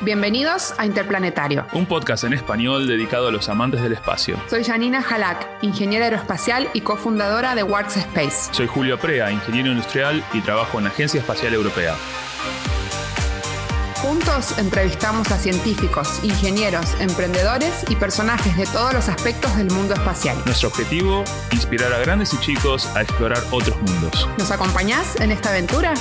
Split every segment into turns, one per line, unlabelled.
Bienvenidos a Interplanetario.
Un podcast en español dedicado a los amantes del espacio.
Soy Janina Halak, ingeniera aeroespacial y cofundadora de Works Space.
Soy Julio Prea, ingeniero industrial y trabajo en la Agencia Espacial Europea.
Juntos entrevistamos a científicos, ingenieros, emprendedores y personajes de todos los aspectos del mundo espacial.
Nuestro objetivo, inspirar a grandes y chicos a explorar otros mundos.
¿Nos acompañás en esta aventura?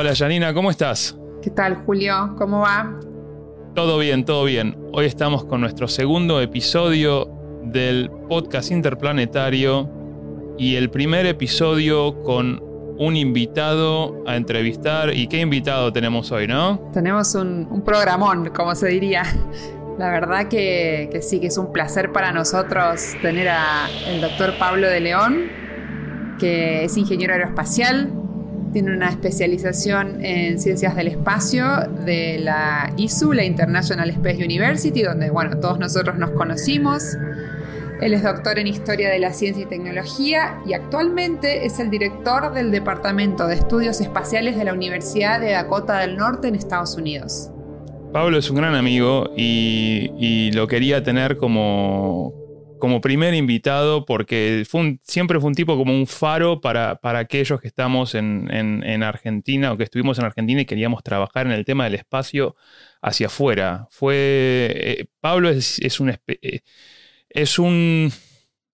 Hola Janina, ¿cómo estás?
¿Qué tal Julio? ¿Cómo va?
Todo bien, todo bien. Hoy estamos con nuestro segundo episodio del podcast interplanetario y el primer episodio con un invitado a entrevistar. ¿Y qué invitado tenemos hoy, no?
Tenemos un, programón, como se diría. La verdad que, que, sí, que es un placer para nosotros tener al doctor Pablo de León, que es ingeniero aeroespacial, tiene una especialización en ciencias del espacio de la ISU, la International Space University, donde bueno, todos nosotros nos conocimos. Él es doctor en Historia de la Ciencia y Tecnología y actualmente es el director del Departamento de Estudios Espaciales de la Universidad de Dakota del Norte en Estados Unidos.
Pablo es un gran amigo y, y lo quería tener como, como primer invitado porque siempre fue un tipo como un faro para, para aquellos que estamos en, Argentina o que estuvimos en Argentina y queríamos trabajar en el tema del espacio hacia afuera. Fue, eh, Pablo es, es, un, eh, es, un,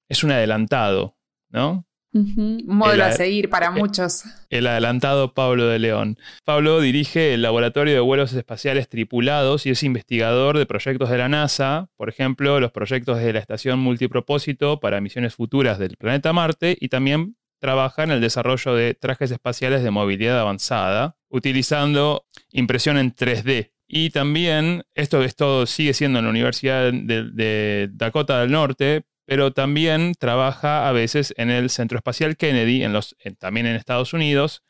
es un adelantado, ¿no?
Un modelo a seguir para muchos.
El adelantado Pablo de León. Pablo dirige el Laboratorio de Vuelos Espaciales Tripulados y es investigador de proyectos de la NASA, por ejemplo, los proyectos de la Estación Multipropósito para misiones futuras del planeta Marte y también trabaja en el desarrollo de trajes espaciales de movilidad avanzada, utilizando impresión en 3D. Y también, esto, esto sigue siendo en la Universidad de Dakota del Norte, pero también trabaja a veces en el Centro Espacial Kennedy, en los, también en Estados Unidos,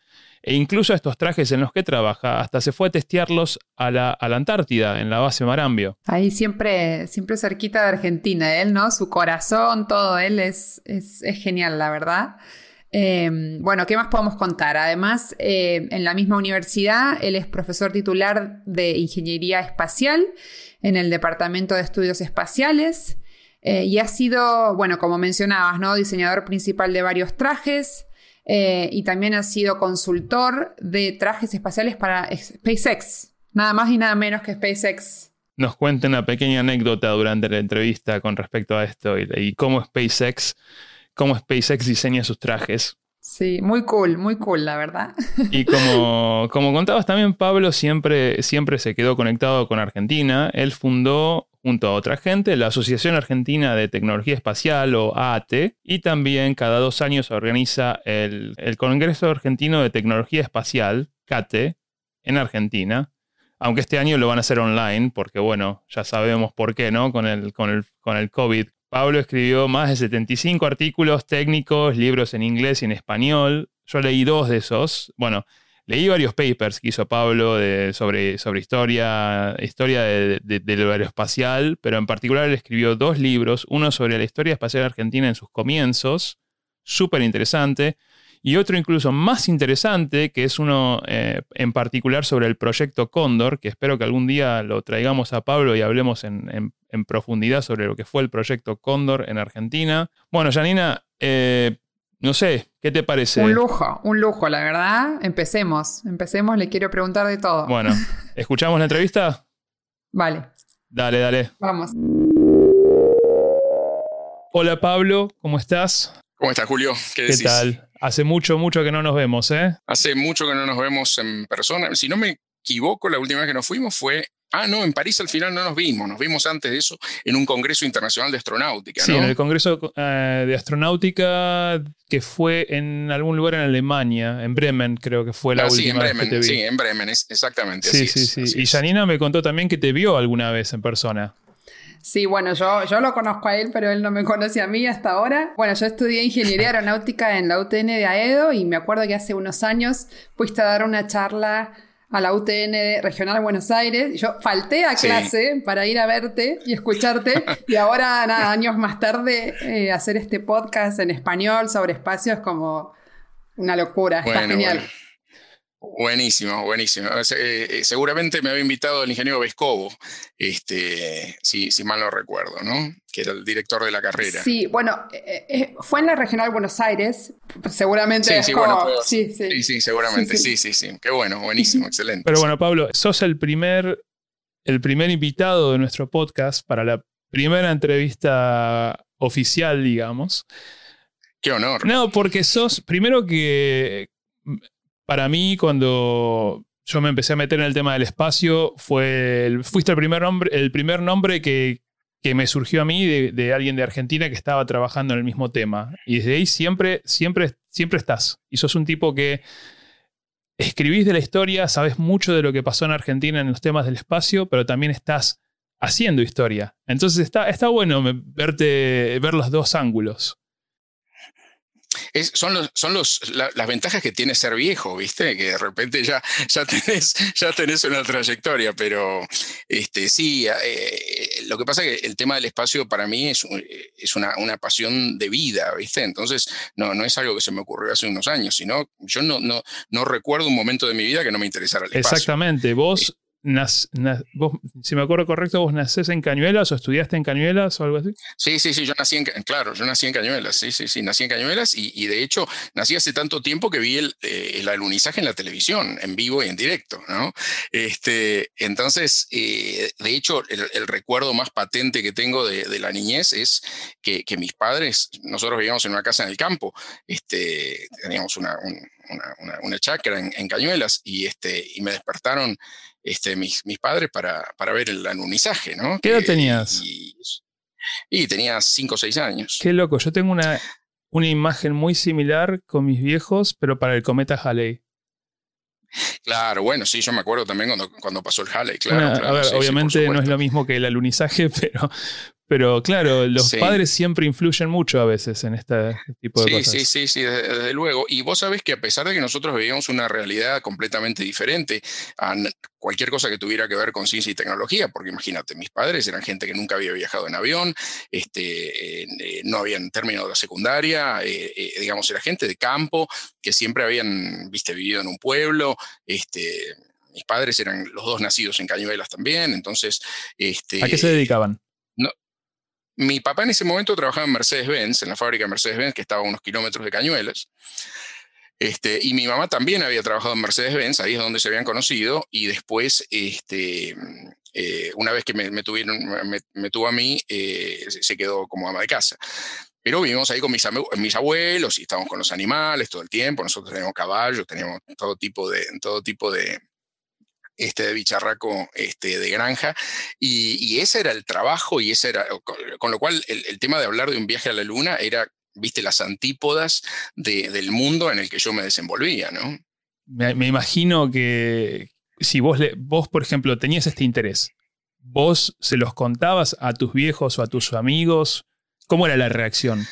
e incluso estos trajes en los que trabaja, hasta se fue a testearlos a la, Antártida, en la base Marambio.
Ahí siempre, siempre cerquita de Argentina, él, ¿no? Su corazón, todo él es, es, genial, la verdad. Em, bueno, ¿qué más podemos contar? Además, eh, en la misma universidad, él es profesor titular de Ingeniería Espacial en el Departamento de Estudios Espaciales. Eh, y ha sido, bueno, como mencionabas, ¿no? Diseñador principal de varios trajes eh, y también ha sido consultor de trajes espaciales para SpaceX. Nada más y nada menos que SpaceX.
Nos cuenta una pequeña anécdota durante la entrevista con respecto a esto y, cómo SpaceX, cómo SpaceX diseña sus trajes.
Sí, muy cool, muy cool, la verdad.
Y como, como contabas también, Pablo siempre, siempre se quedó conectado con Argentina. Él fundó junto a otra gente, la Asociación Argentina de Tecnología Espacial o AAT, y también cada dos años organiza el, Congreso Argentino de Tecnología Espacial, CATE, en Argentina, aunque este año lo van a hacer online, porque bueno, ya sabemos por qué, ¿no? Con el, con el, con el COVID. Pablo escribió más de 75 artículos técnicos, libros en inglés y en español. Yo leí dos de esos. Bueno, Leí varios papers que hizo Pablo sobre, sobre historia, historia de, aeroespacial, pero en particular escribió dos libros, uno sobre la historia espacial argentina en sus comienzos, súper interesante, y otro incluso más interesante, que es uno eh, en particular sobre el proyecto Cóndor, que espero que algún día lo traigamos a Pablo y hablemos en, profundidad sobre lo que fue el proyecto Cóndor en Argentina. Bueno, Janina, eh, no sé, ¿qué te parece?
Un lujo, un lujo, la verdad. Empecemos, empecemos, le quiero preguntar de todo.
Bueno, ¿escuchamos la entrevista?
Vale.
Dale, dale.
Vamos.
Hola Pablo, ¿cómo estás?
¿Cómo estás, Julio?
¿Qué, ¿Qué tal? Hace mucho, mucho que no nos vemos, ¿eh?
Hace mucho que no nos vemos en persona. Si no me equivoco, la última vez que nos fuimos fue Ah, no, en París al final no nos vimos, nos vimos antes de eso en un Congreso Internacional de Astronáutica.
Sí, en el Congreso eh, de Astronáutica que fue en algún lugar en Alemania, en Bremen creo que fue la ah, última
vez
que te vi.
Sí, en Bremen, exactamente.
Sí, sí, sí. y Janina me contó también que te vio alguna vez en persona.
Sí, bueno, yo, yo lo conozco a él, pero él no me conoce a mí hasta ahora. Bueno, yo estudié ingeniería aeronáutica en la UTN de Aedo y me acuerdo que hace unos años fuiste a dar una charla a la UTN Regional Buenos Aires. Yo falté a clase para ir a verte y escucharte y ahora, nada, años más tarde, eh, hacer este podcast en español sobre espacio es como una locura. Está genial.
Buenísimo, buenísimo. Eh, eh, seguramente me había invitado el ingeniero Vescovo, este, si, si, mal no recuerdo, ¿no? Que era el director de la carrera.
Sí, bueno, eh, fue en la Regional Buenos Aires, seguramente.
Sí, sí, bueno, sí, sí. sí, seguramente, sí, sí, sí. Qué bueno, buenísimo, excelente.
Pero bueno, Pablo, sos el primer, el primer invitado de nuestro podcast para la primera entrevista oficial, digamos.
Qué honor.
No, porque sos, primero que para mí, cuando yo me empecé a meter en el tema del espacio, fue el, fuiste el primer nombre, el primer nombre que, me surgió a mí de, alguien de Argentina que estaba trabajando en el mismo tema. Y desde ahí siempre, siempre, siempre estás. Y sos un tipo que escribís de la historia, sabes mucho de lo que pasó en Argentina en los temas del espacio, pero también estás haciendo historia. Entonces está, está bueno verte, ver los dos ángulos
son los, son los, las ventajas que tiene ser viejo, ¿viste? Que de repente ya, ya, tenés, ya tenés una trayectoria, pero este, sí, eh, lo que pasa es que el tema del espacio para mí es, es una, una, pasión de vida, ¿viste? Entonces, no, no es algo que se me ocurrió hace unos años, sino yo no, no, no recuerdo un momento de mi vida que no me interesara el espacio.
Exactamente, vos si me acuerdo correcto, vos nacés en Cañuelas o estudiaste en Cañuelas o algo así.
Sí, sí, sí, yo nací en, claro, yo nací en Cañuelas, sí, sí, sí, nací en Cañuelas y, de hecho nací hace tanto tiempo que vi el, eh, el, alunizaje en la televisión, en vivo y en directo, ¿no? Este, entonces, eh, de hecho, el, recuerdo más patente que tengo de, la niñez es que, que, mis padres, nosotros vivíamos en una casa en el campo, este, teníamos una, una, una, chacra en, en, Cañuelas y, este, y me despertaron este, mis, mis padres para, para ver el anunizaje, ¿no?
¿Qué edad tenías?
Y, tenía 5 o 6 años.
Qué loco, yo tengo una, una imagen muy similar con mis viejos, pero para el cometa Halley.
Claro, bueno, sí, yo me acuerdo también cuando, cuando pasó el Halley, claro.
a ver, obviamente no es lo mismo que el alunizaje, pero, pero claro, los padres siempre influyen mucho a veces en este tipo de cosas.
Sí, sí, sí, desde, luego. Y vos sabés que a pesar de que nosotros vivíamos una realidad completamente diferente a cualquier cosa que tuviera que ver con ciencia y tecnología, porque imagínate, mis padres eran gente que nunca había viajado en avión, este, eh, no habían terminado la secundaria, eh, eh, digamos, era gente de campo que siempre habían, viste, vivido en un pueblo, este, mis padres eran los dos nacidos en Cañuelas también, entonces... Este,
¿A qué se dedicaban?
Mi papá en ese momento trabajaba en Mercedes-Benz, en la fábrica de Mercedes-Benz, que estaba a unos kilómetros de Cañuelas. Este, y mi mamá también había trabajado en Mercedes-Benz, ahí es donde se habían conocido, y después, este, eh, una vez que me, tuvieron, me, tuvo a mí, eh, se quedó como ama de casa. Pero vivimos ahí con mis, mis, abuelos y estábamos con los animales todo el tiempo, nosotros teníamos caballos, teníamos todo tipo de, todo tipo de, este, de bicharraco este, de granja, y, ese era el trabajo, y ese era, con, lo cual el, tema de hablar de un viaje a la luna era, viste, las antípodas del mundo en el que yo me desenvolvía, ¿no?
Me, imagino que si vos, vos, por ejemplo, tenías este interés, vos se los contabas a tus viejos o a tus amigos, ¿cómo era la reacción?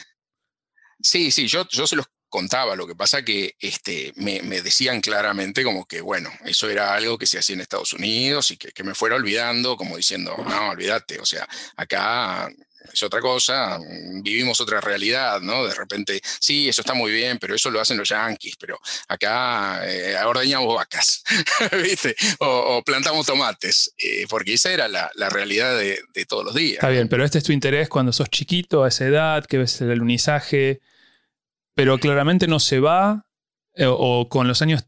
Sí, sí, yo, yo se los contaba. Lo que pasa que este, me, decían claramente como que, bueno, eso era algo que se hacía en Estados Unidos y que, me fuera olvidando, como diciendo, no, olvídate, o sea, acá es otra cosa, vivimos otra realidad, ¿no? De repente, sí, eso está muy bien, pero eso lo hacen los yanquis, pero acá eh, ordeñamos vacas, ¿viste? O, plantamos tomates, eh, porque esa era la, realidad de, de, todos los días.
Está bien, pero este es tu interés cuando sos chiquito, a esa edad, que ves el alunizaje, pero claramente no se va, eh, o con los años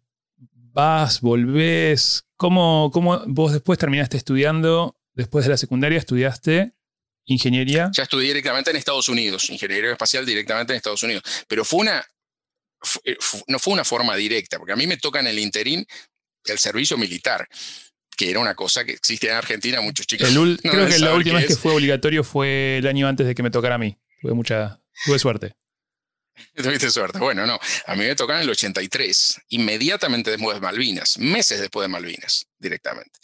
vas, volvés. ¿Cómo, ¿Cómo vos después terminaste estudiando, después de la secundaria estudiaste ingeniería?
Ya estudié directamente en Estados Unidos, ingeniería espacial directamente en Estados Unidos, pero fue una, eh, no fue una forma directa, porque a mí me toca en el interín el servicio militar que era una cosa que existe en Argentina, muchos chicos.
creo que la última vez que fue obligatorio fue el año antes de que me tocara a mí. Tuve mucha, tuve suerte.
Tuviste suerte. Bueno, no. A mí me tocan en el 83, inmediatamente después de Malvinas, meses después de Malvinas, directamente.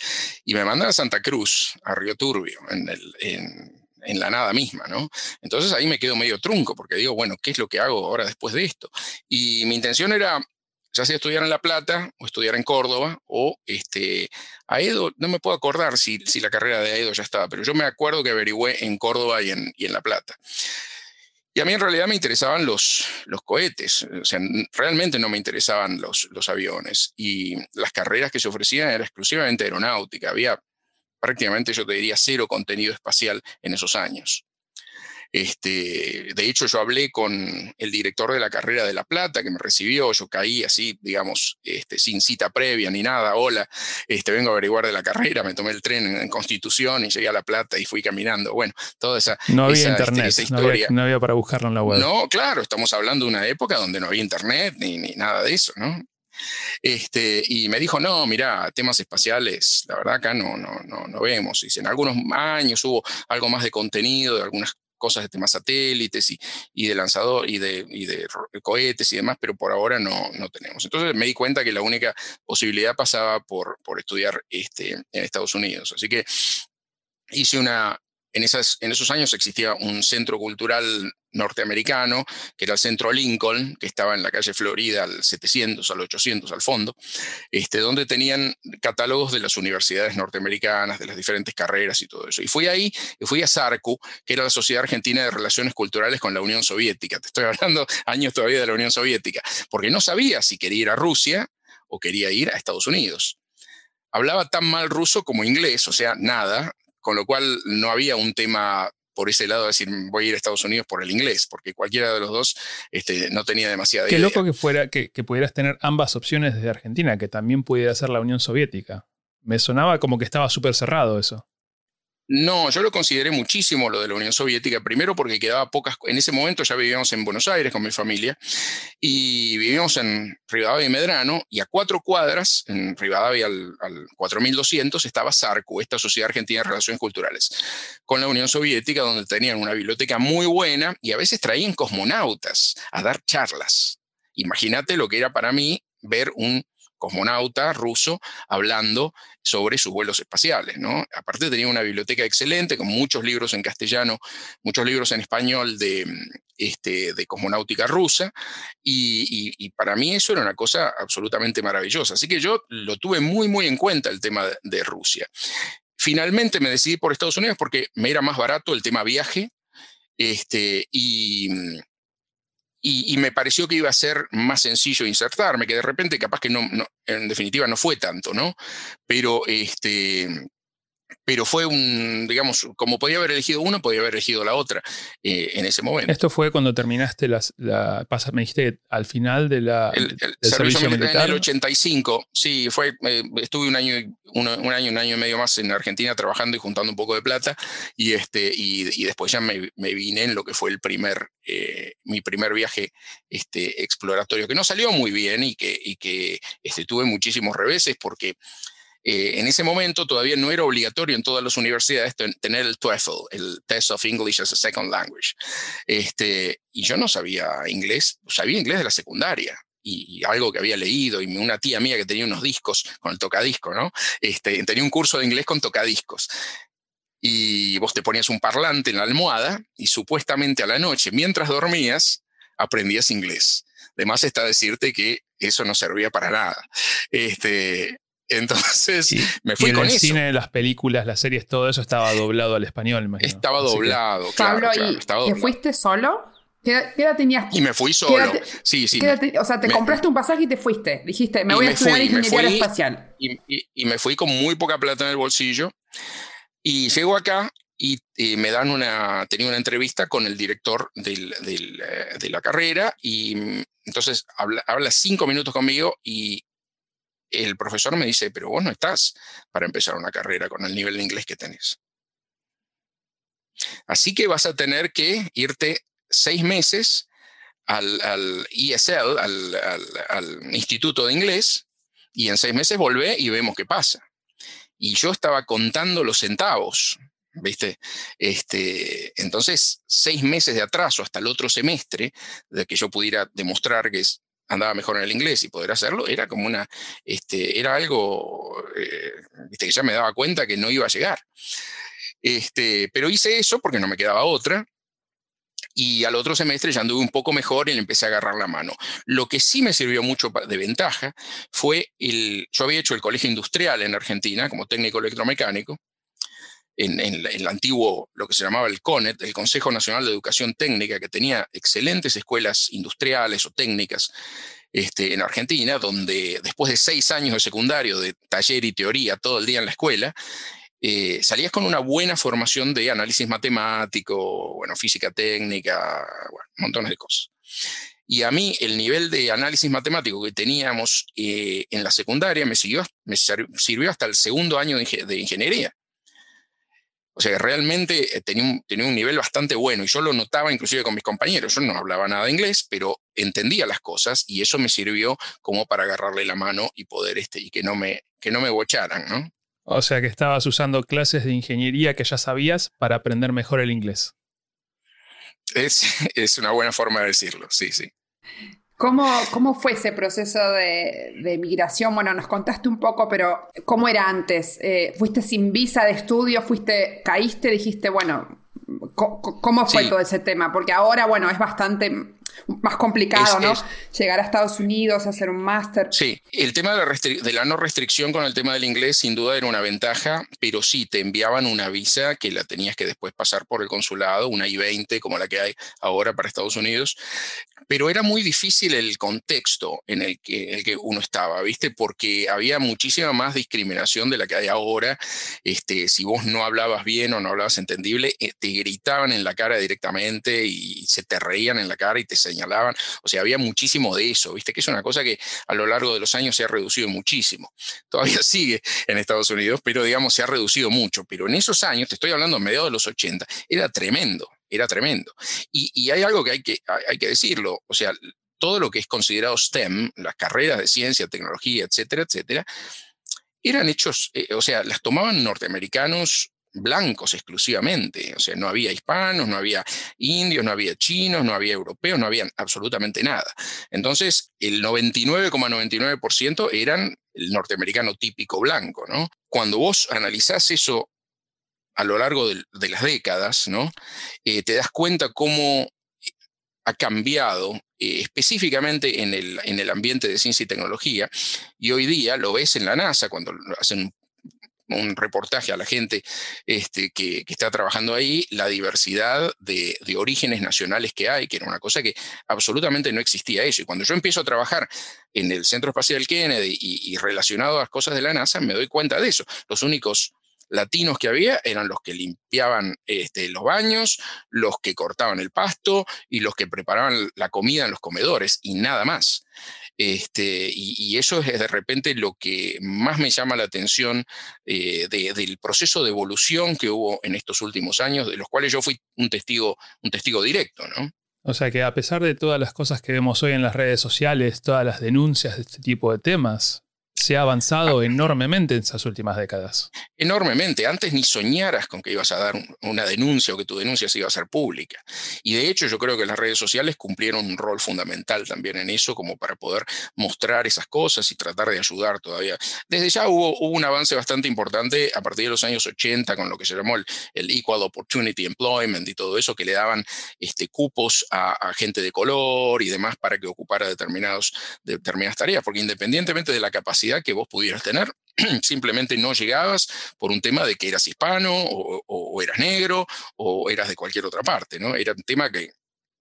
Y me mandan a Santa Cruz, a Río Turbio, en, el, en, la nada misma, ¿no? Entonces ahí me quedo medio trunco, porque digo, bueno, ¿qué es lo que hago ahora después de esto? Y mi intención era ya sea estudiar en La Plata o estudiar en Córdoba o este, a Edo, no me puedo acordar si, si la carrera de Edo ya estaba, pero yo me acuerdo que averigüé en Córdoba y en, y en La Plata. Y a mí en realidad me interesaban los, los cohetes, o sea, realmente no me interesaban los, los aviones. Y las carreras que se ofrecían eran exclusivamente aeronáutica, había prácticamente, yo te diría, cero contenido espacial en esos años. Este, de hecho, yo hablé con el director de la carrera de La Plata, que me recibió, yo caí así, digamos, este, sin cita previa ni nada, hola, este, vengo a averiguar de la carrera, me tomé el tren en, Constitución y llegué a La Plata y fui caminando. Bueno, toda esa...
No había internet, No, había, para buscarlo en la web.
No, claro, estamos hablando de una época donde no había internet ni, ni nada de eso, ¿no? Este, y me dijo, no, mira, temas espaciales, la verdad acá no, no, no, no vemos. Dice, en algunos años hubo algo más de contenido de algunas cosas de temas satélites y, y de lanzador y de, y de, cohetes y demás, pero por ahora no, no tenemos. Entonces me di cuenta que la única posibilidad pasaba por, por estudiar este, en Estados Unidos. Así que hice una, en, esos años existía un centro cultural norteamericano, que era el Centro Lincoln, que estaba en la calle Florida al 700, al 800 al fondo, este, donde tenían catálogos de las universidades norteamericanas, de las diferentes carreras y todo eso. Y fui ahí, y fui a SARCU, que era la Sociedad Argentina de Relaciones Culturales con la Unión Soviética. Te estoy hablando años todavía de la Unión Soviética, porque no sabía si quería ir a Rusia o quería ir a Estados Unidos. Hablaba tan mal ruso como inglés, o sea, nada, con lo cual no había un tema por ese lado de decir voy a ir a Estados Unidos por el inglés, porque cualquiera de los dos este, no tenía demasiada
Qué loco que fuera que, que, pudieras tener ambas opciones desde Argentina, que también pudiera ser la Unión Soviética. Me sonaba como que estaba súper cerrado eso.
No, yo lo consideré muchísimo lo de la Unión Soviética, primero porque quedaba pocas, en ese momento ya vivíamos en Buenos Aires con mi familia y vivíamos en Rivadavia y Medrano y a cuatro cuadras, en Rivadavia al, al 4200, estaba SARCU, esta Sociedad Argentina de Relaciones Culturales, con la Unión Soviética donde tenían una biblioteca muy buena y a veces traían cosmonautas a dar charlas. Imagínate lo que era para mí ver un cosmonauta ruso hablando sobre sus vuelos espaciales. Aparte tenía una biblioteca excelente con muchos libros en castellano, muchos libros en español de, este, de cosmonáutica rusa y, para mí eso era una cosa absolutamente maravillosa. Así que yo lo tuve muy, muy en cuenta el tema de Rusia. Finalmente me decidí por Estados Unidos porque me era más barato el tema viaje este, y, y, me pareció que iba a ser más sencillo insertarme, que de repente capaz que no, en definitiva no fue tanto, ¿no? Pero este, pero fue un, digamos, como podía haber elegido uno, podía haber elegido la otra eh, en ese momento.
Esto fue cuando terminaste las, la, pasa, me dijiste al final de la,
el, del servicio, militar. En el 85, sí, fue, eh, estuve un año, un, año, un año y medio más en Argentina trabajando y juntando un poco de plata y, este, y, después ya me, me, vine en lo que fue el primer, eh, mi primer viaje este, exploratorio, que no salió muy bien y que, y que este, tuve muchísimos reveses porque eh, en ese momento todavía no era obligatorio en todas las universidades tener el TOEFL, el Test of English as a Second Language. Este, y yo no sabía inglés, sabía inglés de la secundaria. Y, algo que había leído, y una tía mía que tenía unos discos con el tocadisco, ¿no? Este, tenía un curso de inglés con tocadiscos y vos te ponías un parlante en la almohada y supuestamente a la noche, mientras dormías, aprendías inglés. Además está decirte que eso no servía para nada. Este, entonces me fui
y
con
el
eso.
cine, las películas, las series, todo eso estaba doblado al español, imagino.
Estaba doblado, claro,
Pablo,
claro,
¿y
estaba
¿Te fuiste solo? ¿Qué, qué edad tenías?
Y me fui solo.
Te,
sí, sí.
Te, o sea, te
me,
compraste un pasaje y te fuiste. Dijiste, me voy a estudiar
fui,
ingeniería
fui,
aeroespacial.
Y, y, y, me fui con muy poca plata en el bolsillo. Y llego acá y, y me dan una, tenía una entrevista con el director del, del, eh, de la carrera y mm, entonces habla, habla cinco minutos conmigo y el profesor me dice, pero vos no estás para empezar una carrera con el nivel de inglés que tenés. Así que vas a tener que irte seis meses al, al ESL, al, al, Instituto de Inglés, y en seis meses volvé y vemos qué pasa. Y yo estaba contando los centavos, ¿viste? Este, entonces, seis meses de atraso hasta el otro semestre, de que yo pudiera demostrar que es, andaba mejor en el inglés y poder hacerlo, era como una, este, era algo, eh, ¿viste? que ya me daba cuenta que no iba a llegar. Este, pero hice eso porque no me quedaba otra. Y al otro semestre ya anduve un poco mejor y le empecé a agarrar la mano. Lo que sí me sirvió mucho de ventaja fue el. Yo había hecho el colegio industrial en Argentina como técnico electromecánico. En, el antiguo, lo que se llamaba el CONET, el Consejo Nacional de Educación Técnica, que tenía excelentes escuelas industriales o técnicas este, en Argentina, donde después de seis años de secundario, de taller y teoría todo el día en la escuela, eh, salías con una buena formación de análisis matemático, bueno, física técnica, bueno, montones de cosas. Y a mí el nivel de análisis matemático que teníamos eh, en la secundaria me, siguió, me sirvió hasta el segundo año de ingeniería. O sea, realmente eh, tenía un, tenía un nivel bastante bueno y yo lo notaba inclusive con mis compañeros. Yo no hablaba nada de inglés, pero entendía las cosas y eso me sirvió como para agarrarle la mano y poder, este, y que no me, que no me bocharan, ¿no?
O sea que estabas usando clases de ingeniería que ya sabías para aprender mejor el inglés.
Es, es una buena forma de decirlo, sí, sí.
¿Cómo, fue ese proceso de, migración? Bueno, nos contaste un poco, pero ¿cómo era antes? Eh, ¿Fuiste sin visa de estudio? ¿Fuiste, caíste? Dijiste, bueno, ¿cómo fue todo ese tema? Porque ahora, bueno, es bastante más complicado, ¿no? Llegar a Estados Unidos, hacer un máster.
Sí, el tema de la, de la, no restricción con el tema del inglés sin duda era una ventaja, pero sí, te enviaban una visa que la tenías que después pasar por el consulado, una I-20 como la que hay ahora para Estados Unidos, pero era muy difícil el contexto en el que, uno estaba, ¿viste? Porque había muchísima más discriminación de la que hay ahora. Este, si vos no hablabas bien o no hablabas entendible, eh, te gritaban en la cara directamente y se te reían en la cara y te señalaban. O sea, había muchísimo de eso, ¿viste? Que es una cosa que a lo largo de los años se ha reducido muchísimo. Todavía sigue en Estados Unidos, pero digamos, se ha reducido mucho. Pero en esos años, te estoy hablando a mediados de los 80, era tremendo era tremendo. Y, hay algo que hay, que hay que decirlo, o sea, todo lo que es considerado STEM, las carreras de ciencia, tecnología, etcétera, etcétera, eran hechos, eh, o sea, las tomaban norteamericanos blancos exclusivamente, o sea, no había hispanos, no había indios, no había chinos, no había europeos, no había absolutamente nada. Entonces, el 99,99% eran el norteamericano típico blanco, ¿no? Cuando vos analizás eso a lo largo de, las décadas, ¿no? Eh, te das cuenta cómo ha cambiado eh, específicamente en el, en el ambiente de ciencia y tecnología, y hoy día lo ves en la NASA cuando hacen un reportaje a la gente este, que, está trabajando ahí, la diversidad de, orígenes nacionales que hay, que era una cosa que absolutamente no existía eso. Y cuando yo empiezo a trabajar en el Centro Espacial Kennedy y relacionado a las cosas de la NASA, me doy cuenta de eso. Los únicos latinos que había eran los que limpiaban este, los baños, los que cortaban el pasto y los que preparaban la comida en los comedores y nada más. Este, y, eso es de repente lo que más me llama la atención eh, del proceso de evolución que hubo en estos últimos años, de los cuales yo fui un testigo, un testigo directo, ¿no?
O sea que a pesar de todas las cosas que vemos hoy en las redes sociales, todas las denuncias de este tipo de temas, se ha avanzado enormemente en esas últimas décadas.
Enormemente. Antes ni soñaras con que ibas a dar una denuncia o que tu denuncia se iba a hacer pública. Y de hecho yo creo que las redes sociales cumplieron un rol fundamental también en eso, como para poder mostrar esas cosas y tratar de ayudar todavía. Desde ya hubo, un avance bastante importante a partir de los años 80 con lo que se llamó el, Equal Opportunity Employment y todo eso, que le daban este, cupos a, gente de color y demás para que ocupara determinados, determinadas tareas, porque independientemente de la capacidad que vos pudieras tener. Simplemente no llegabas por un tema de que eras hispano o, eras negro o eras de cualquier otra parte, ¿no? Era un tema que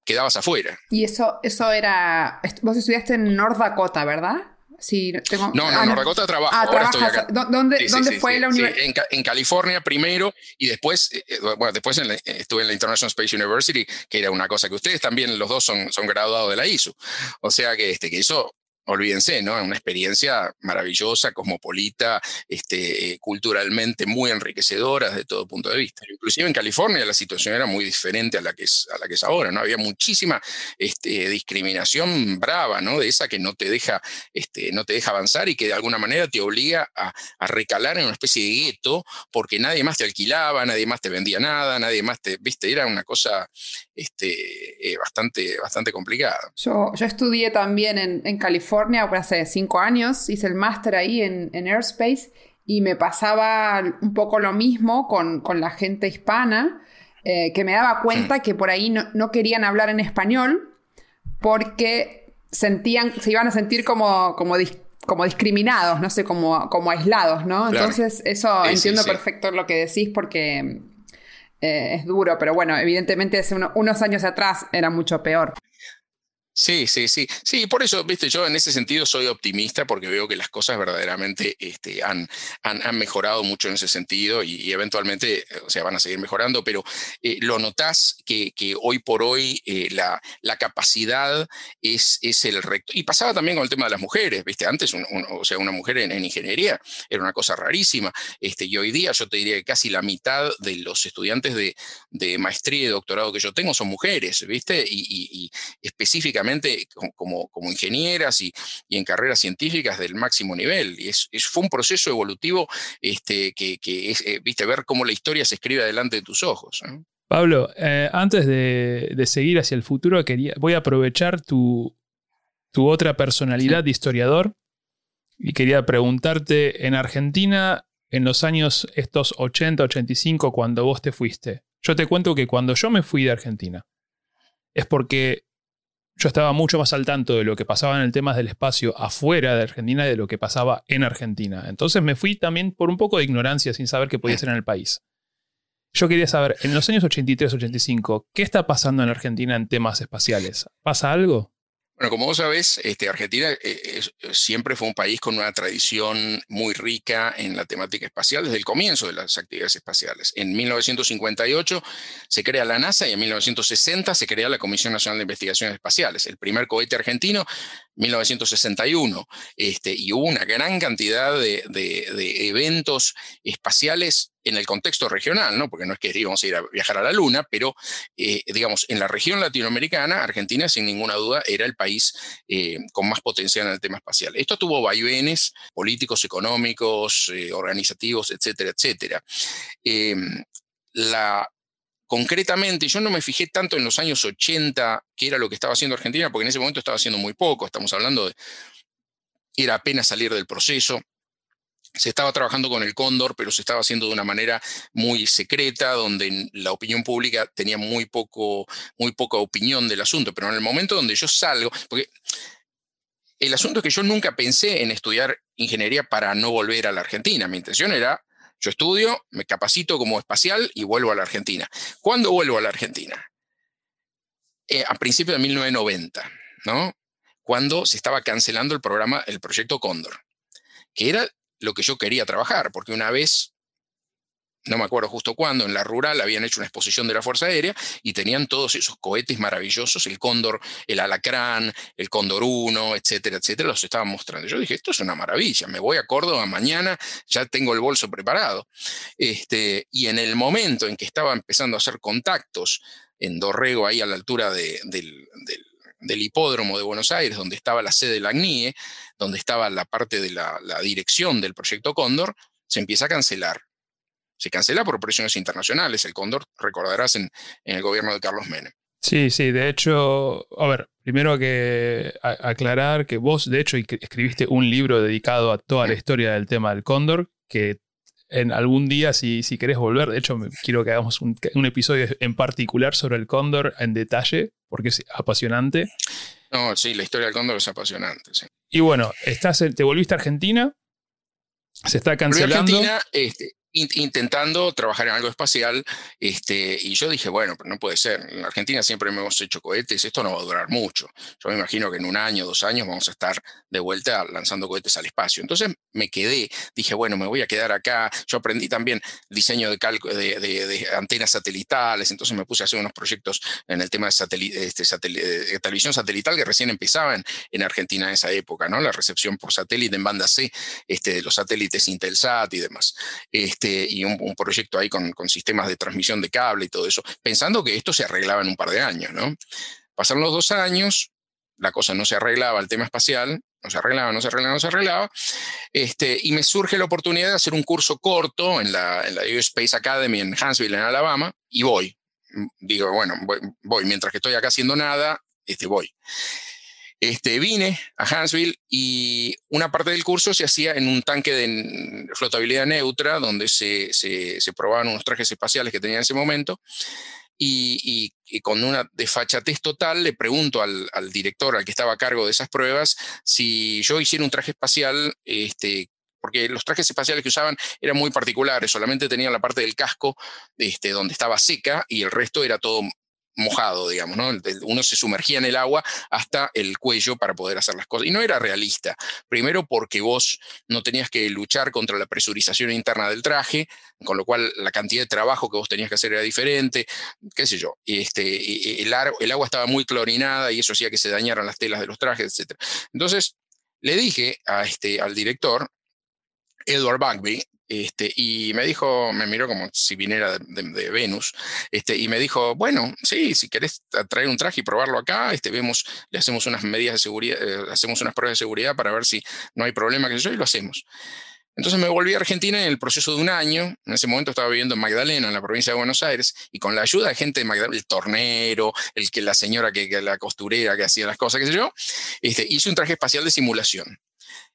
quedabas afuera.
Y eso, eso era, vos estudiaste en North Dakota, ¿verdad?
Sí, tengo... No, en ah, North Dakota trabajo.
Ah, Ahora estoy acá. ¿Dónde, ¿dónde fue la
universidad? En, California primero y después, eh, eh, bueno, después estuve en la International Space University, que era una cosa que ustedes también, los dos son, son graduados de la ISU. O sea que, este, que eso olvídense, ¿no? Una experiencia maravillosa, cosmopolita, este, culturalmente muy enriquecedora desde todo punto de vista. Inclusive en California la situación era muy diferente a la que es, a la que es ahora, ¿no? Había muchísima este, discriminación brava, ¿no? De esa que no te, deja, este, no te deja avanzar y que de alguna manera te obliga a, recalar en una especie de gueto porque nadie más te alquilaba, nadie más te vendía nada, nadie más te, viste, era una cosa este, eh, bastante, bastante complicada.
Yo, yo estudié también en, en California hace cinco años, hice el máster ahí en, Airspace y me pasaba un poco lo mismo con, la gente hispana, eh, que me daba cuenta que por ahí no, querían hablar en español porque sentían, se iban a sentir como, como como discriminados, no sé, como, como aislados, ¿no? Entonces, eso entiendo perfecto lo que decís porque eh, es duro, pero bueno, evidentemente hace unos años atrás era mucho peor.
Sí, sí, sí. Sí, por eso, viste, yo en ese sentido soy optimista porque veo que las cosas verdaderamente este, han, han, mejorado mucho en ese sentido y, eventualmente, o sea, van a seguir mejorando, pero eh, lo notás que, que, hoy por hoy eh, la, la, capacidad es, es el recto. Y pasaba también con el tema de las mujeres, viste, antes, o sea, una mujer en, ingeniería era una cosa rarísima, este, y hoy día yo te diría que casi la mitad de los estudiantes de, de maestría y doctorado que yo tengo son mujeres, viste, y específicamente como, como ingenieras y, en carreras científicas del máximo nivel. Y es, fue un proceso evolutivo este, que, es, eh, viste, ver cómo la historia se escribe delante de tus ojos.
Pablo, eh, antes de, seguir hacia el futuro, quería, voy a aprovechar tu, tu otra personalidad de historiador y quería preguntarte, en Argentina, en los años estos 80, 85, cuando vos te fuiste, yo te cuento que cuando yo me fui de Argentina, es porque yo estaba mucho más al tanto de lo que pasaba en el tema del espacio afuera de Argentina y de lo que pasaba en Argentina. Entonces me fui también por un poco de ignorancia sin saber qué podía ser en el país. Yo quería saber, en los años 83-85, ¿qué está pasando en Argentina en temas espaciales? ¿Pasa algo?
Bueno, como vos sabés, este, Argentina eh, siempre fue un país con una tradición muy rica en la temática espacial desde el comienzo de las actividades espaciales. En 1958 se crea la NASA y en 1960 se crea la Comisión Nacional de Investigaciones Espaciales. El primer cohete argentino 1961, este, y hubo una gran cantidad de, eventos espaciales en el contexto regional, ¿no? porque no es que íbamos a ir a viajar a la Luna, pero eh, digamos, en la región latinoamericana, Argentina sin ninguna duda era el país eh, con más potencial en el tema espacial. Esto tuvo vaivenes políticos, económicos, eh, organizativos, etcétera, etcétera. Em, la concretamente, yo no me fijé tanto en los años 80, que era lo que estaba haciendo Argentina, porque en ese momento estaba haciendo muy poco, estamos hablando de, era apenas salir del proceso, se estaba trabajando con el cóndor, pero se estaba haciendo de una manera muy secreta, donde la opinión pública tenía muy, poco, muy poca opinión del asunto. Pero en el momento donde yo salgo, porque el asunto es que yo nunca pensé en estudiar ingeniería para no volver a la Argentina. Mi intención era yo estudio, me capacito como espacial y vuelvo a la Argentina. ¿Cuándo vuelvo a la Argentina? Eh, a principios de 1990, ¿no? Cuando se estaba cancelando el programa, el proyecto Cóndor, que era lo que yo quería trabajar, porque una vez no me acuerdo justo cuándo, en la rural habían hecho una exposición de la Fuerza Aérea y tenían todos esos cohetes maravillosos, el Cóndor, el Alacrán, el Cóndor 1, etcétera, etcétera, los estaban mostrando. Yo dije, esto es una maravilla, me voy a Córdoba mañana, ya tengo el bolso preparado. Este, y en el momento en que estaba empezando a hacer contactos en Dorrego, ahí a la altura del, hipódromo de Buenos Aires, donde estaba la sede de la CNIE, donde estaba la parte de la dirección del proyecto Cóndor, se empieza a cancelar se cancela por presiones internacionales. El Cóndor, recordarás, en, el gobierno de Carlos Menem.
Sí, sí, de hecho, a ver, primero que aclarar que vos, de hecho, escribiste un libro dedicado a toda la historia del tema del cóndor, que en algún día, si, si querés volver, de hecho, quiero que hagamos un, episodio en particular sobre el cóndor en detalle, porque es apasionante.
No, sí, la historia del cóndor es apasionante, sí.
Y bueno, estás, te volviste a Argentina, se está cancelando.
Argentina, este, intentando trabajar en algo espacial, este, y yo dije, bueno, pero no puede ser, en Argentina siempre hemos hecho cohetes, esto no va a durar mucho. Yo me imagino que en un año, dos años vamos a estar de vuelta lanzando cohetes al espacio. Entonces me quedé, dije, bueno, me voy a quedar acá. Yo aprendí también diseño de, de, de, antenas satelitales, entonces me puse a hacer unos proyectos en el tema de, este, de televisión satelital que recién empezaban en Argentina en esa época, ¿no? La recepción por satélite en banda C este, de los satélites Intelsat y demás. Este, este, y un, proyecto ahí con, sistemas de transmisión de cable y todo eso, pensando que esto se arreglaba en un par de años, ¿no? Pasaron los dos años, la cosa no se arreglaba, el tema espacial, no se arreglaba, no se arreglaba, no se arreglaba, este, y me surge la oportunidad de hacer un curso corto en la, en la Space Academy en Huntsville, en Alabama, y voy. Digo, bueno, voy, voy mientras que estoy acá haciendo nada, este, voy. Este, vine a Huntsville y una parte del curso se hacía en un tanque de flotabilidad neutra donde se, se, probaban unos trajes espaciales que tenía en ese momento. Y, con una desfachatez total le pregunto al, director, al que estaba a cargo de esas pruebas, si yo hiciera un traje espacial este, porque los trajes espaciales que usaban eran muy particulares, solamente tenían la parte del casco este, donde estaba seca y el resto era todo mojado, digamos, ¿no? Uno se sumergía en el agua hasta el cuello para poder hacer las cosas. Y no era realista. Primero porque vos no tenías que luchar contra la presurización interna del traje, con lo cual la cantidad de trabajo que vos tenías que hacer era diferente, qué sé yo. Este, el, el agua estaba muy clorinada y eso hacía que se dañaran las telas de los trajes, etc. Entonces, le dije a este, al director, Edward Bagby, este, y me dijo, me miró como si viniera de, Venus, este, y me dijo, bueno, sí, si querés traer un traje y probarlo acá, este, vemos, le hacemos unas medidas de seguridad, eh, hacemos unas pruebas de seguridad para ver si no hay problema, que yo, y lo hacemos. Entonces me volví a Argentina en el proceso de un año. En ese momento estaba viviendo en Magdalena, en la provincia de Buenos Aires, y con la ayuda de gente de Magdalena, el tornero, el que la señora que, que la costurera que hacía las cosas, qué sé yo, este, hice un traje espacial de simulación.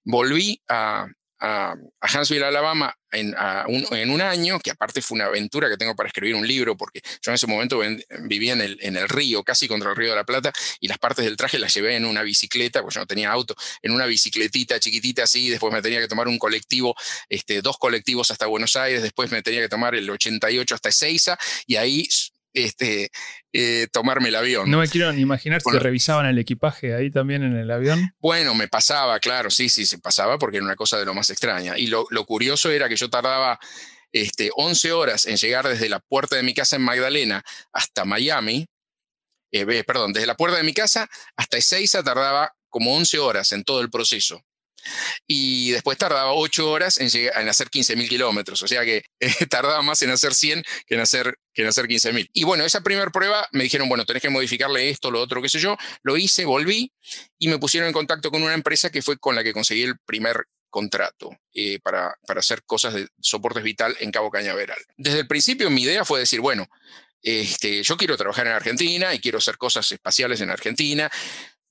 Volví a, a, Huntsville, Alabama, en, un, año, que aparte fue una aventura que tengo para escribir un libro, porque yo en ese momento vivía en el, en el, río, casi contra el río de la Plata, y las partes del traje las llevé en una bicicleta, porque yo no tenía auto, en una bicicletita chiquitita así, después me tenía que tomar un colectivo, este, dos colectivos hasta Buenos Aires, después me tenía que tomar el 88 hasta Ezeiza, y ahí este, eh, tomarme el avión.
No me quiero ni imaginar si revisaban el equipaje ahí también en el avión.
Bueno, me pasaba, claro, sí, sí, se pasaba porque era una cosa de lo más extraña. Y lo, curioso era que yo tardaba este, 11 horas en llegar desde la puerta de mi casa en Magdalena hasta Miami. Eh, perdón, desde la puerta de mi casa hasta Ezeiza tardaba como 11 horas en todo el proceso y después tardaba 8 horas en, llegar, en hacer 15.000 kilómetros, o sea que eh, tardaba más en hacer 100 que en hacer, que en hacer 15.000. Y bueno, esa primera prueba me dijeron, bueno, tenés que modificarle esto, lo otro, qué sé yo, lo hice, volví y me pusieron en contacto con una empresa que fue con la que conseguí el primer contrato eh, para, para hacer cosas de soportes vital en Cabo Cañaveral. Desde el principio mi idea fue decir, bueno, este, yo quiero trabajar en Argentina y quiero hacer cosas espaciales en Argentina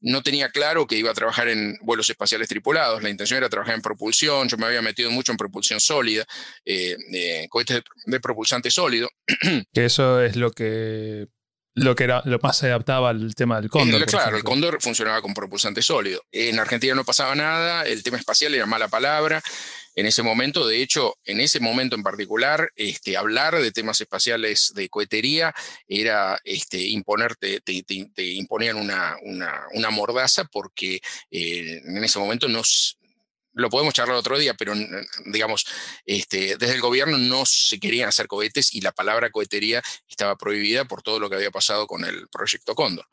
no tenía claro que iba a trabajar en vuelos espaciales tripulados, la intención era trabajar en propulsión, yo me había metido mucho en propulsión sólida, eh, cohetes de, propulsante sólido.
Que eso es lo que, lo que era, lo más se adaptaba al tema del cóndor.
claro, el cóndor funcionaba con propulsante sólido. En Argentina no pasaba nada, el tema espacial era mala palabra, en ese momento. De hecho, en ese momento en particular, este, hablar de temas espaciales de cohetería era este, imponerte, te, imponían una, mordaza porque eh, en ese momento nos, lo podemos charlar otro día, pero digamos, este, desde el gobierno no se querían hacer cohetes y la palabra cohetería estaba prohibida por todo lo que había pasado con el proyecto Cóndor.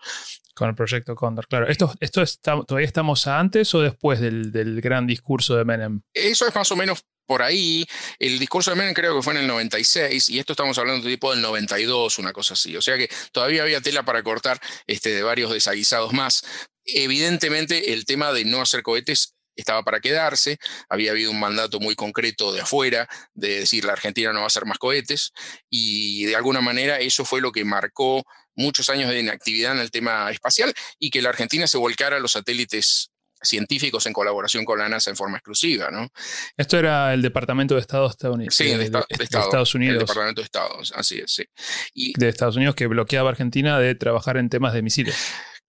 Con el proyecto Cóndor, claro. ¿Esto, esto todavía estamos antes o después del, gran discurso de Menem?
Eso es más o menos por ahí. El discurso de Menem creo que fue en el 96 y esto estamos hablando de tipo del 92, una cosa así. O sea que todavía había tela para cortar este, de varios desaguisados más. Evidentemente el tema de no hacer cohetes estaba para quedarse, había habido un mandato muy concreto de afuera de decir la Argentina no va a hacer más cohetes y de alguna manera eso fue lo que marcó muchos años de inactividad en el tema espacial y que la Argentina se volcara a los satélites científicos en colaboración con la NASA en forma exclusiva. ¿no?
Esto era el Departamento de Estado estadounidense.
Sí, de, Estados Unidos. El Departamento de Estado, así es, sí.
Y, de Estados Unidos que bloqueaba a Argentina de trabajar en temas de misiles.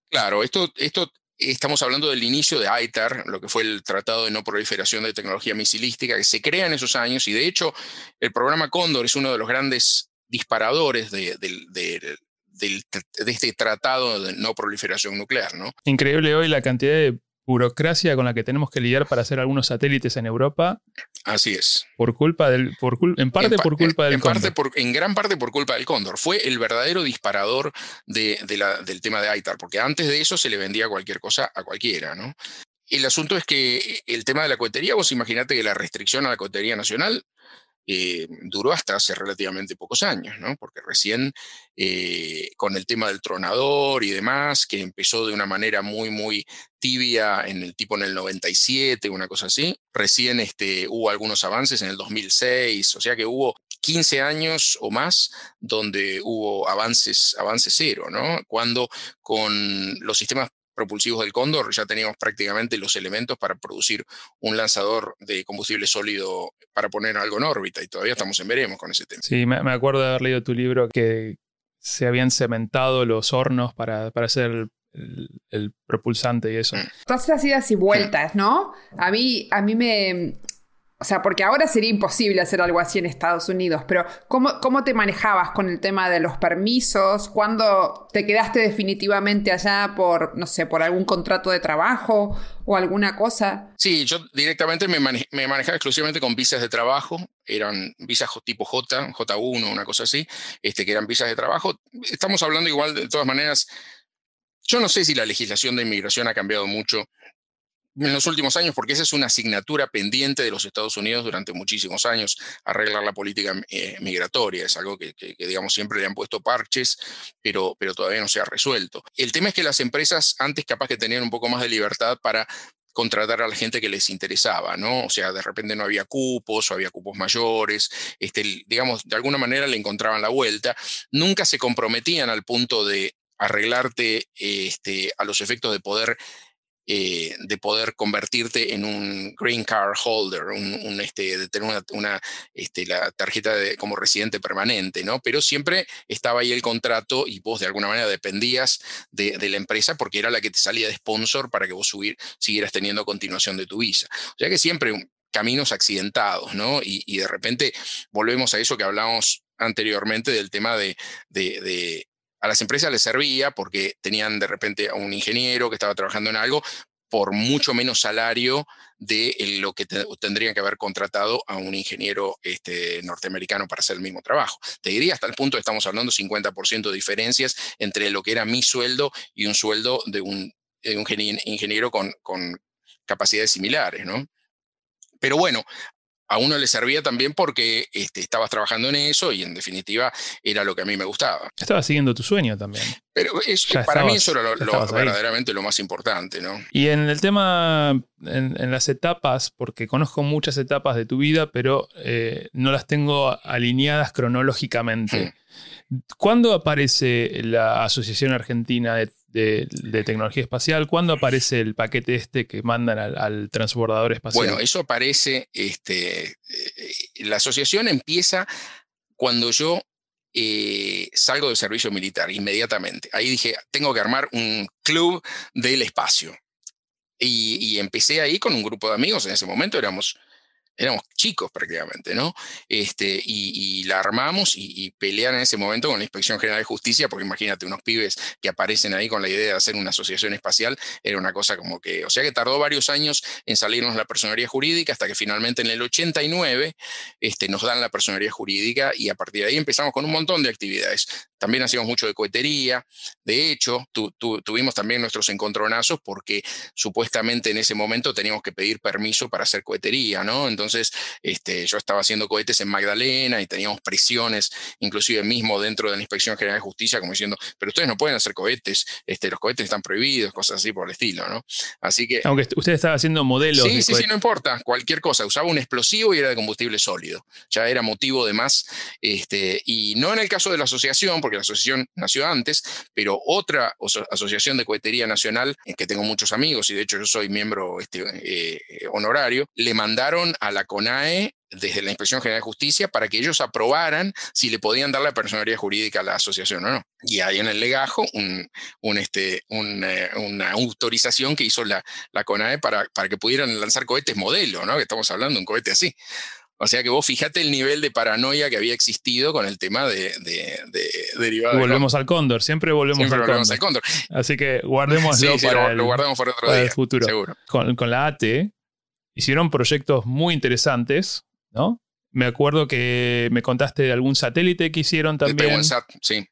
Claro, esto, esto Estamos hablando del inicio de ITAR, lo que fue el Tratado de No Proliferación de Tecnología Misilística, que se crea en esos años, y de hecho el programa Cóndor es uno de los grandes disparadores de, este Tratado de No Proliferación Nuclear. ¿no?
Increíble hoy la cantidad de burocracia con la que tenemos que lidiar para hacer algunos satélites en Europa.
Así es.
Por culpa del, por en parte por culpa del
en
Cóndor.
Parte en gran parte por culpa del Cóndor. Fue el verdadero disparador de, la, del tema de ITAR, porque antes de eso se le vendía cualquier cosa a cualquiera, ¿no? El asunto es que el tema de la cohetería, vos imaginate que la restricción a la cohetería nacional eh, duró hasta hace relativamente pocos años, ¿no? porque recién eh, con el tema del tronador y demás, que empezó de una manera muy, muy tibia en el tipo en el 97, una cosa así, recién este, hubo algunos avances en el 2006, o sea que hubo 15 años o más donde hubo avances, avances cero, ¿no? Cuando con los sistemas propulsivos del Cóndor, ya teníamos prácticamente los elementos para producir un lanzador de combustible sólido para poner algo en órbita y todavía estamos en veremos con ese tema.
Sí, me, acuerdo de haber leído tu libro que se habían cementado los hornos para, para hacer el, propulsante y eso.
Todas esas idas y vueltas, ¿no? A mí, a mí me, o sea, porque ahora sería imposible hacer algo así en Estados Unidos, pero ¿cómo, ¿cómo, te manejabas con el tema de los permisos? ¿Cuándo te quedaste definitivamente allá por, no sé, por algún contrato de trabajo o alguna cosa?
Sí, yo directamente me, manejaba exclusivamente con visas de trabajo, eran visas tipo J, J1, una cosa así, este, que eran visas de trabajo. Estamos hablando igual, de todas maneras, yo no sé si la legislación de inmigración ha cambiado mucho en los últimos años, porque esa es una asignatura pendiente de los Estados Unidos durante muchísimos años, arreglar la política eh, migratoria. Es algo que, digamos, siempre le han puesto parches, pero, pero todavía no se ha resuelto. El tema es que las empresas antes capaz que tenían un poco más de libertad para contratar a la gente que les interesaba, ¿no? O sea, de repente no había cupos o había cupos mayores, este, digamos, de alguna manera le encontraban la vuelta. Nunca se comprometían al punto de arreglarte este, a los efectos de poder eh, de poder convertirte en un green card holder, un, este, de tener una, este, la tarjeta de, como residente permanente, ¿no? Pero siempre estaba ahí el contrato y vos de alguna manera dependías de, la empresa porque era la que te salía de sponsor para que vos subir, siguieras teniendo continuación de tu visa. O sea que siempre caminos accidentados, ¿no? Y, de repente volvemos a eso que hablábamos anteriormente del tema de, de a las empresas les servía porque tenían de repente a un ingeniero que estaba trabajando en algo por mucho menos salario de lo que tendrían que haber contratado a un ingeniero este, norteamericano para hacer el mismo trabajo. Te diría hasta el punto estamos hablando 50% de diferencias entre lo que era mi sueldo y un sueldo de un, ingeniero con, con capacidades similares, ¿no? Pero bueno, a uno le servía también porque este, estabas trabajando en eso y en definitiva era lo que a mí me gustaba.
Estabas siguiendo tu sueño también.
Pero para mí eso era lo, verdaderamente lo más importante, ¿no?
Y en el tema, en, las etapas, porque conozco muchas etapas de tu vida, pero eh, no las tengo alineadas cronológicamente. Hmm. ¿Cuándo aparece la Asociación Argentina de, Tecnología Espacial? ¿Cuándo aparece el paquete este que mandan al, transbordador espacial?
Bueno, eso aparece, este, eh, la asociación empieza cuando yo eh, salgo del servicio militar inmediatamente. Ahí dije, tengo que armar un club del espacio. Y, y, empecé ahí con un grupo de amigos, en ese momento éramos éramos chicos prácticamente, ¿no? Este, y, la armamos y, pelean en ese momento con la Inspección General de Justicia, porque imagínate, unos pibes que aparecen ahí con la idea de hacer una asociación espacial, era una cosa como que, o sea que tardó varios años en salirnos la personería jurídica, hasta que finalmente en el 89 este, nos dan la personería jurídica y a partir de ahí empezamos con un montón de actividades. También hacíamos mucho de cohetería, de hecho, tuvimos también nuestros encontronazos porque supuestamente en ese momento teníamos que pedir permiso para hacer cohetería, ¿no? Entonces, entonces, este, yo estaba haciendo cohetes en Magdalena y teníamos presiones, inclusive mismo dentro de la Inspección General de Justicia, como diciendo, pero ustedes no pueden hacer cohetes, este, los cohetes están prohibidos, cosas así por el estilo, ¿no? Así que...
Aunque usted estaba haciendo modelos.
Sí, sí, sí, no importa, cualquier cosa, usaba un explosivo y era de combustible sólido, ya era motivo de más, este, y no en el caso de la asociación, porque la asociación nació antes, pero otra asociación de cohetería nacional, en que tengo muchos amigos y de hecho yo soy miembro este, eh, honorario, le mandaron a la CONAE desde la Inspección General de Justicia para que ellos aprobaran si le podían dar la personalidad jurídica a la asociación o no. Y hay en el legajo un, este, eh, una autorización que hizo la, la CONAE para, para que pudieran lanzar cohetes modelo, ¿no? que estamos hablando de un cohete así. O sea que vos fijate el nivel de paranoia que había existido con el tema de, de, de
Volvemos al cóndor, siempre volvemos, al, cóndor. Así que guardémoslo para, el,
lo guardamos para otro día,
futuro.
Seguro.
Con, con la AT, hicieron proyectos muy interesantes, ¿no? Me acuerdo que me contaste de algún satélite que hicieron también.
El PWNSAT, sí.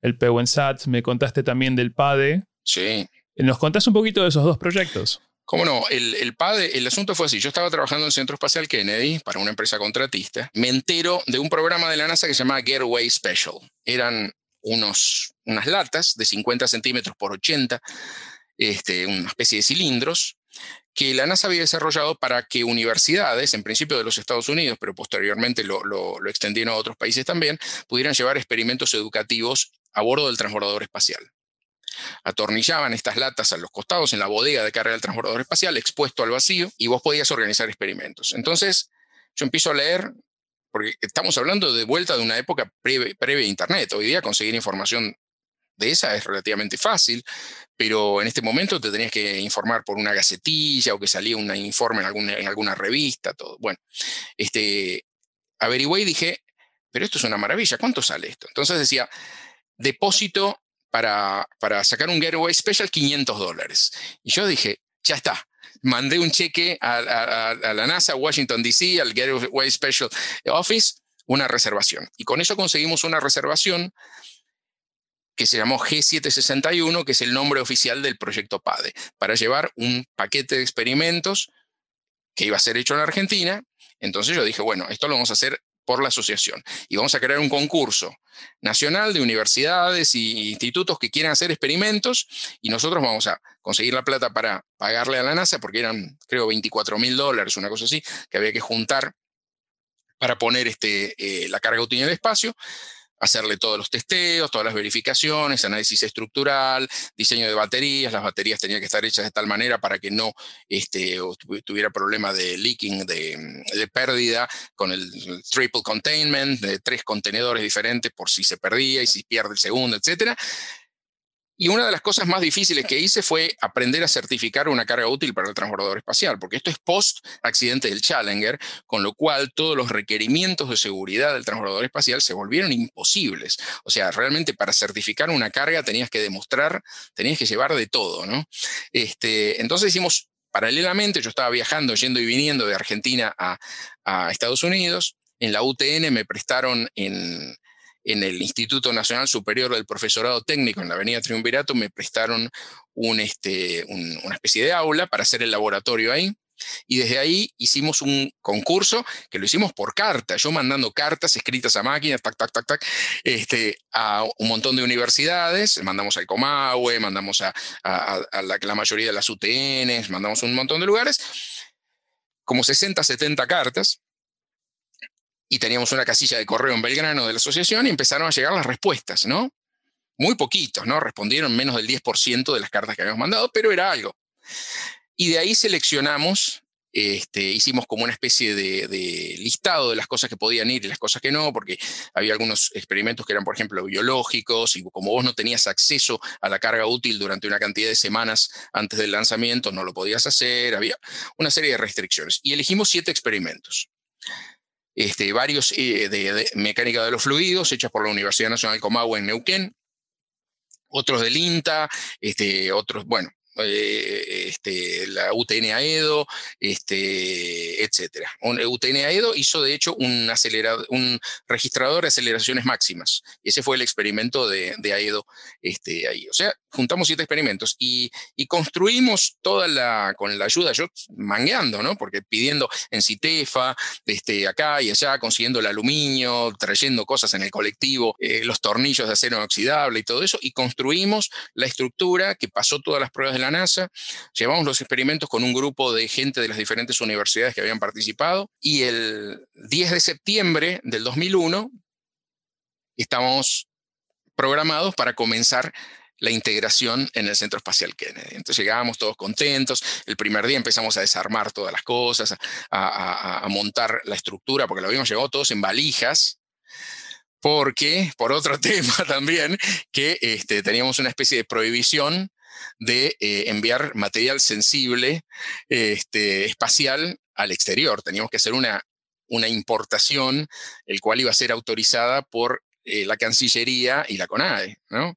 El PWNSAT, me contaste también del PADE.
Sí.
¿Nos contás un poquito de esos dos proyectos?
¿Cómo no? El, el, PADE, el asunto fue así. Yo estaba trabajando en el Centro Espacial Kennedy para una empresa contratista. Me entero de un programa de la NASA que se llama Getaway Special. Eran unos, unas latas de 50 centímetros por 80, este, una especie de cilindros, que la NASA había desarrollado para que universidades, en principio de los Estados Unidos, pero posteriormente lo, extendieron a otros países también, pudieran llevar experimentos educativos a bordo del transbordador espacial. Atornillaban estas latas a los costados en la bodega de carga del transbordador espacial, expuesto al vacío, y vos podías organizar experimentos. Entonces, yo empiezo a leer porque estamos hablando de vuelta de una época previa, a Internet. Hoy día conseguir información de esa es relativamente fácil, pero en este momento te tenías que informar por una gacetilla o que salía un informe en alguna, en alguna revista, todo. Bueno, este, averigüé y dije, pero esto es una maravilla, ¿cuánto sale esto? Entonces decía, depósito para, para sacar un Getaway Special, 500 dólares. Y yo dije, ya está, mandé un cheque a, la NASA, Washington, D.C., al Getaway Special Office, una reservación. Y con eso conseguimos una reservación que se llamó G761, que es el nombre oficial del proyecto PADE, para llevar un paquete de experimentos que iba a ser hecho en Argentina. Entonces yo dije, bueno, esto lo vamos a hacer por la asociación. Y vamos a crear un concurso nacional de universidades e institutos que quieran hacer experimentos y nosotros vamos a conseguir la plata para pagarle a la NASA, porque eran, creo, 24 mil dólares, una cosa así, que había que juntar para poner este, eh, la carga útil en el espacio hacerle todos los testeos, todas las verificaciones, análisis estructural, diseño de baterías. Las baterías tenían que estar hechas de tal manera para que no este, tuviera problema de leaking, de, de, pérdida, con el triple containment, de tres contenedores diferentes por si se perdía y si pierde el segundo, etcétera. Y una de las cosas más difíciles que hice fue aprender a certificar una carga útil para el transbordador espacial, porque esto es post accidente del Challenger, con lo cual todos los requerimientos de seguridad del transbordador espacial se volvieron imposibles. O sea, realmente para certificar una carga tenías que demostrar, tenías que llevar de todo, ¿no? Este, entonces hicimos paralelamente, yo estaba viajando, yendo y viniendo de Argentina a, a Estados Unidos. En la UTN me prestaron en, en el Instituto Nacional Superior del Profesorado Técnico en la Avenida Triunvirato me prestaron este, una especie de aula para hacer el laboratorio ahí. Y desde ahí hicimos un concurso que lo hicimos por carta, yo mandando cartas escritas a máquina, tac, tac, tac, tac, este, a un montón de universidades, mandamos al Comahue, mandamos a, la, la, mayoría de las UTNs, mandamos un montón de lugares, como 60, 70 cartas, y teníamos una casilla de correo en Belgrano de la asociación y empezaron a llegar las respuestas, ¿no? Muy poquitos, ¿no? Respondieron menos del 10% de las cartas que habíamos mandado, pero era algo. Y de ahí seleccionamos, este, hicimos como una especie de, listado de las cosas que podían ir y las cosas que no, porque había algunos experimentos que eran, por ejemplo, biológicos, y como vos no tenías acceso a la carga útil durante una cantidad de semanas antes del lanzamiento, no lo podías hacer, había una serie de restricciones. Y elegimos siete experimentos este, varios eh, de, mecánica de los fluidos, hechas por la Universidad Nacional Comahue en Neuquén, otros del INTA, este, otros, bueno, eh, este, la UTN AEDO, este, etc. UTN AEDO hizo de hecho un, un registrador de aceleraciones máximas. Ese fue el experimento de, de AEDO este, ahí. O sea, juntamos siete experimentos y, construimos toda la, con la ayuda, yo mangueando, ¿no? Porque pidiendo en CITEFA, este, acá y allá, consiguiendo el aluminio, trayendo cosas en el colectivo, eh, los tornillos de acero inoxidable y todo eso, y construimos la estructura que pasó todas las pruebas de la NASA. Llevamos los experimentos con un grupo de gente de las diferentes universidades que habían participado y el 10 de septiembre del 2001 estamos programados para comenzar la integración en el Centro Espacial Kennedy. Entonces llegábamos todos contentos, el primer día empezamos a desarmar todas las cosas, a, montar la estructura, porque lo habíamos llevado todos en valijas, porque, por otro tema también, que este, teníamos una especie de prohibición de eh, enviar material sensible este, espacial al exterior. Teníamos que hacer una, una importación, el cual iba a ser autorizada por eh, la Cancillería y la CONAE, ¿no?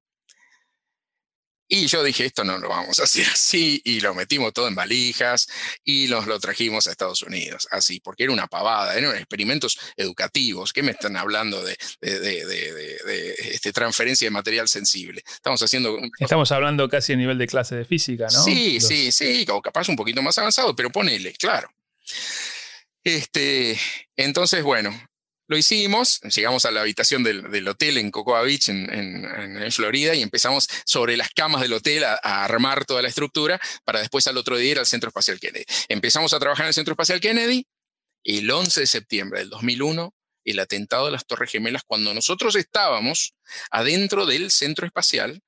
Y yo dije, esto no lo vamos a hacer así, y lo metimos todo en valijas y los lo trajimos a Estados Unidos, así, porque era una pavada, eran experimentos educativos. ¿Qué me están hablando de, de, este, transferencia de material sensible? Estamos haciendo...
Estamos hablando casi a nivel de clase de física, ¿no?
Sí, sí, sí, o capaz un poquito más avanzado, pero ponele, claro. Este, entonces, bueno, lo hicimos, llegamos a la habitación del, hotel en Cocoa Beach, en, Florida, y empezamos sobre las camas del hotel a, armar toda la estructura para después al otro día ir al Centro Espacial Kennedy. Empezamos a trabajar en el Centro Espacial Kennedy el 11 de septiembre del 2001, el atentado de las Torres Gemelas, cuando nosotros estábamos adentro del Centro Espacial,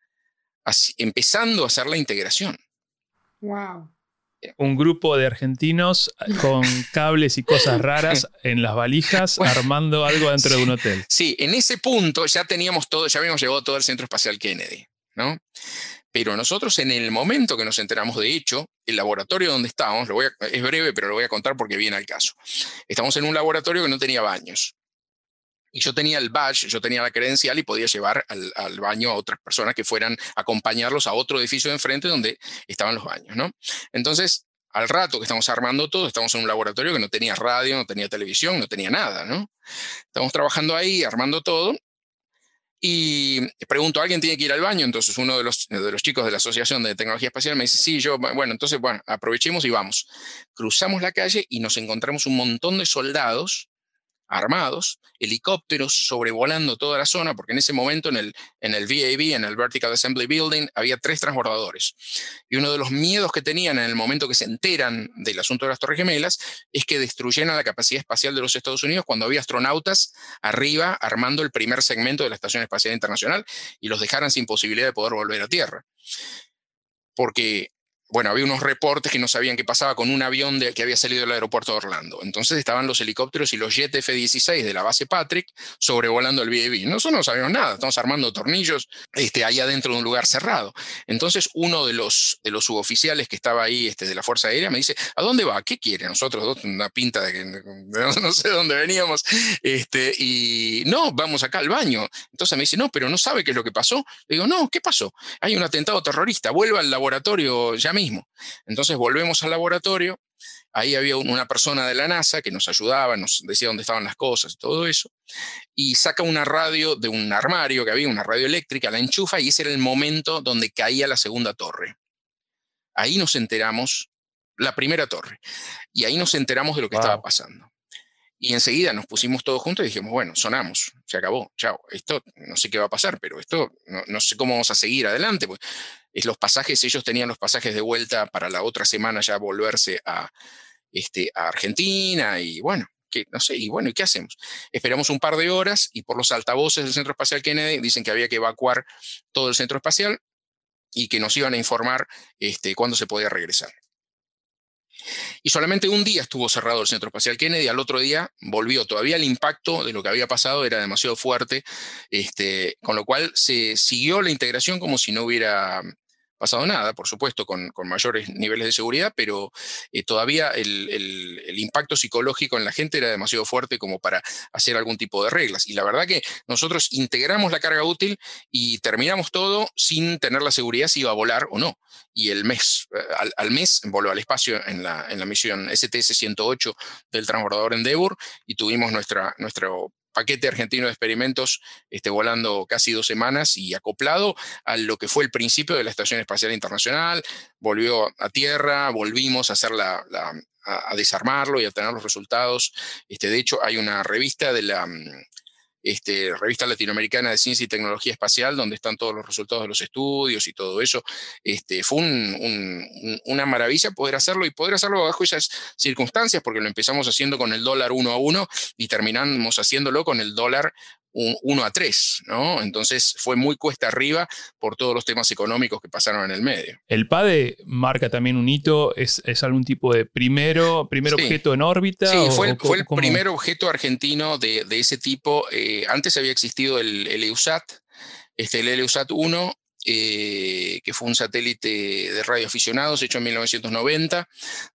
empezando a hacer la integración.
¡Wow!
Un grupo de argentinos con cables y cosas raras en las valijas armando algo dentro de un hotel.
Sí, en ese punto ya teníamos todo, ya habíamos llegado todo el Centro Espacial Kennedy, ¿no? Pero nosotros en el momento que nos enteramos, de hecho, el laboratorio donde estábamos, lo voy es breve, pero lo voy a contar porque viene al caso. Estamos en un laboratorio que no tenía baños. Y yo tenía el badge, yo tenía la credencial y podía llevar al, baño a otras personas que fueran a acompañarlos a otro edificio de enfrente donde estaban los baños, ¿no? Entonces, al rato que estamos armando todo, estamos en un laboratorio que no tenía radio, no tenía televisión, no tenía nada, ¿no? Estamos trabajando ahí, armando todo, y pregunto, ¿alguien tiene que ir al baño? Entonces uno de los, de los chicos de la Asociación de Tecnología Espacial me dice, sí, yo, bueno, entonces, bueno, aprovechemos y vamos. Cruzamos la calle y nos encontramos un montón de soldados armados, helicópteros sobrevolando toda la zona, porque en ese momento en el, en el VAB, en el Vertical Assembly Building, había tres transbordadores. Y uno de los miedos que tenían en el momento que se enteran del asunto de las Torres Gemelas es que destruyeran la capacidad espacial de los Estados Unidos cuando había astronautas arriba armando el primer segmento de la Estación Espacial Internacional y los dejaran sin posibilidad de poder volver a Tierra. Porque bueno, había unos reportes que no sabían qué pasaba con un avión que había salido del aeropuerto de Orlando. Entonces estaban los helicópteros y los jet F-16 de la base Patrick sobrevolando el BAB. Nosotros no sabíamos nada, estamos armando tornillos este, ahí adentro de un lugar cerrado. Entonces uno de los, de los suboficiales que estaba ahí este, de la Fuerza Aérea me dice, ¿a dónde va? ¿Qué quiere? Nosotros dos, una pinta de que no, sé dónde veníamos. Este, y no, vamos acá al baño. Entonces me dice, no, pero no sabe qué es lo que pasó. Le digo, no, ¿qué pasó? Hay un atentado terrorista, vuelva al laboratorio ya mismo. Entonces volvemos al laboratorio, ahí había una persona de la NASA que nos ayudaba, nos decía dónde estaban las cosas y todo eso, y saca una radio de un armario que había, una radio eléctrica, la enchufa y ese era el momento donde caía la segunda torre. Ahí nos enteramos, la primera torre, y ahí nos enteramos de lo que estaba pasando. Y enseguida nos pusimos todos juntos y dijimos, bueno, sonamos, se acabó, chao, esto no sé qué va a pasar, pero esto no, no sé cómo vamos a seguir adelante. Pues es los pasajes, ellos tenían los pasajes de vuelta para la otra semana ya volverse a, este, a Argentina y bueno, que, no sé, y bueno, ¿y qué hacemos? Esperamos un par de horas y por los altavoces del Centro Espacial Kennedy dicen que había que evacuar todo el centro espacial y que nos iban a informar este, cuándo se podía regresar. Y solamente un día estuvo cerrado el Centro Espacial Kennedy, al otro día volvió. Todavía el impacto de lo que había pasado era demasiado fuerte, este, con lo cual se siguió la integración como si no hubiera pasado nada, por supuesto, con, mayores niveles de seguridad, pero eh, todavía el, impacto psicológico en la gente era demasiado fuerte como para hacer algún tipo de reglas. Y la verdad que nosotros integramos la carga útil y terminamos todo sin tener la seguridad si iba a volar o no. Y el mes, eh, al, mes voló al espacio en la, en la misión STS-108 del transbordador Endeavour y tuvimos nuestra, nuestro paquete argentino de experimentos este, volando casi dos semanas y acoplado a lo que fue el principio de la Estación Espacial Internacional, volvió a tierra, volvimos a hacer la, a, desarmarlo y a tener los resultados. Este, de hecho, hay una revista de la mm, este, revista latinoamericana de ciencia y tecnología espacial, donde están todos los resultados de los estudios y todo eso. Este, fue una maravilla poder hacerlo y poder hacerlo bajo esas circunstancias, porque lo empezamos haciendo con el dólar uno a uno y terminamos haciéndolo con el dólar 1 a 3, ¿no? Entonces fue muy cuesta arriba por todos los temas económicos que pasaron en el medio.
El PADE marca también un hito, es, algún tipo de primero, primer objeto en órbita.
Sí, fue, el, fue el primer objeto argentino de, ese tipo. Eh, antes había existido el, el EUSAT, este, el EUSAT 1 eh, que fue un satélite de radioaficionados hecho en 1990.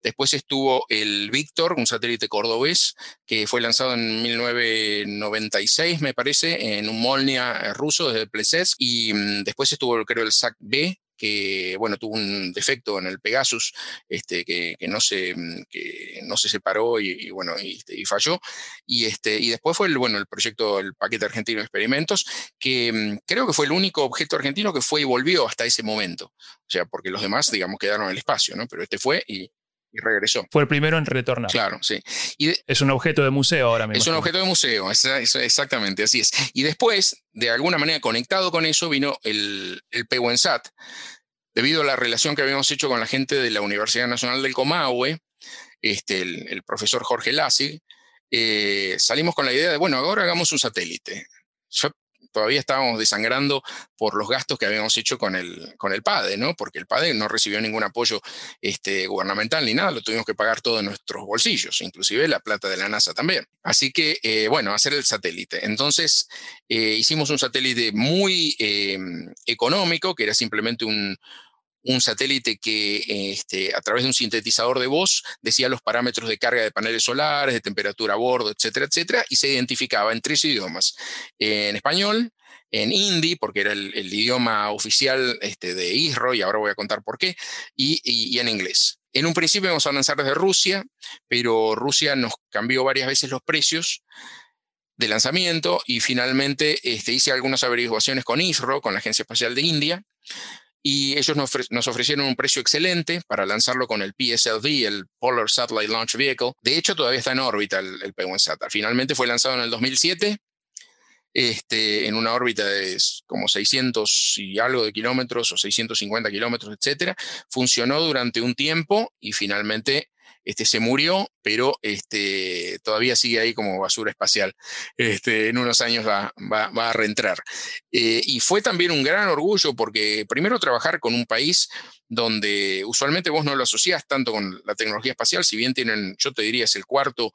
Después estuvo el Víctor, un satélite cordobés, que fue lanzado en 1996, me parece, en un Molnia ruso desde Plesetsk. Y mm, después estuvo, creo, el SAC-B, que bueno, tuvo un defecto en el Pegasus, este, que, no se, mm, que no se separó y, bueno, este, y, falló. Y, este, y después fue el, bueno, el proyecto, el paquete argentino de experimentos, que mm, creo que fue el único objeto argentino que fue y volvió hasta ese momento. O sea, porque los demás, digamos, quedaron en el espacio, ¿no? Pero este fue y, regresó.
Fue el primero en retornar.
Claro, sí.
es un objeto de museo ahora mismo.
Es un objeto de museo, exactamente, así es. Y después, de alguna manera conectado con eso, vino el, el PWNSAT, debido a la relación que habíamos hecho con la gente de la Universidad Nacional del Comahue, este, el, profesor Jorge Lassig, eh, salimos con la idea de, bueno, ahora hagamos un satélite. Yo todavía estábamos desangrando por los gastos que habíamos hecho con el, con el PADE, ¿no? Porque el PADE no recibió ningún apoyo este, gubernamental ni nada, lo tuvimos que pagar todo en nuestros bolsillos, inclusive la plata de la NASA también. Así que, eh, bueno, hacer el satélite. Entonces, eh, hicimos un satélite muy em, económico, que era simplemente un, un satélite que este, a través de un sintetizador de voz decía los parámetros de carga de paneles solares, de temperatura a bordo, etcétera, etcétera, y se identificaba en tres idiomas, en español, en hindi, porque era el, idioma oficial este, de ISRO, y ahora voy a contar por qué, y, en inglés. En un principio íbamos a lanzar desde Rusia, pero Rusia nos cambió varias veces los precios de lanzamiento y finalmente este, hice algunas averiguaciones con ISRO, con la Agencia Espacial de India, y ellos nos, ofrecieron un precio excelente para lanzarlo con el PSLV, el Polar Satellite Launch Vehicle. De hecho, todavía está en órbita el, el P1 Finalmente fue lanzado en el 2007 este, en una órbita de como 600 y algo de kilómetros o 650 kilómetros, etcétera. Funcionó durante un tiempo y finalmente este, se murió, pero este, todavía sigue ahí como basura espacial. Este, en unos años va, a reentrar. Eh, y fue también un gran orgullo porque primero trabajar con un país donde usualmente vos no lo asociás tanto con la tecnología espacial, si bien tienen, yo te diría, es el cuarto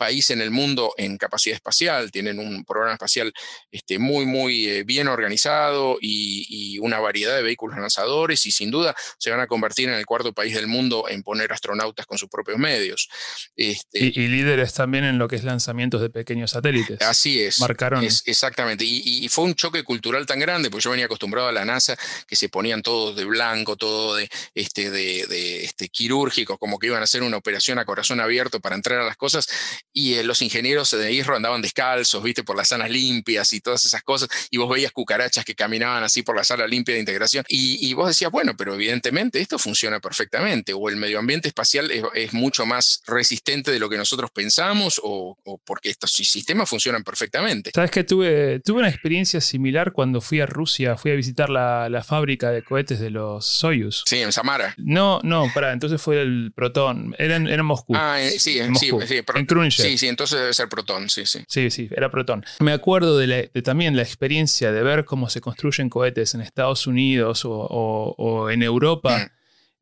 país en el mundo en capacidad espacial, tienen un programa espacial este, muy, muy eh, bien organizado y, una variedad de vehículos lanzadores y sin duda se van a convertir en el cuarto país del mundo en poner astronautas con sus propios medios.
Este, y, líderes también en lo que es lanzamientos de pequeños satélites.
Así es.
Marcaron.
exactamente. Y, fue un choque cultural tan grande, porque yo venía acostumbrado a la NASA, que se ponían todos de blanco, todo de, este, de, este, quirúrgico, como que iban a hacer una operación a corazón abierto para entrar a las cosas y eh, los ingenieros de ISRO andaban descalzos, viste, por las salas limpias y todas esas cosas, y vos veías cucarachas que caminaban así por la sala limpia de integración, y, vos decías, bueno, pero evidentemente esto funciona perfectamente, o el medio ambiente espacial es, mucho más resistente de lo que nosotros pensamos, o, porque estos sistemas funcionan perfectamente.
Sabes que tuve, tuve una experiencia similar cuando fui a Rusia, fui a visitar la, fábrica de cohetes de los Soyuz.
Sí, en Samara.
No, no, para, entonces fue el Proton, era en, Moscú.
Ah, eh, sí, en sí, sí,
en
Sí, sí, entonces debe ser Proton, sí, sí. Sí,
sí, era Proton. Me acuerdo de, también la experiencia de ver cómo se construyen cohetes en Estados Unidos o, en Europa mm.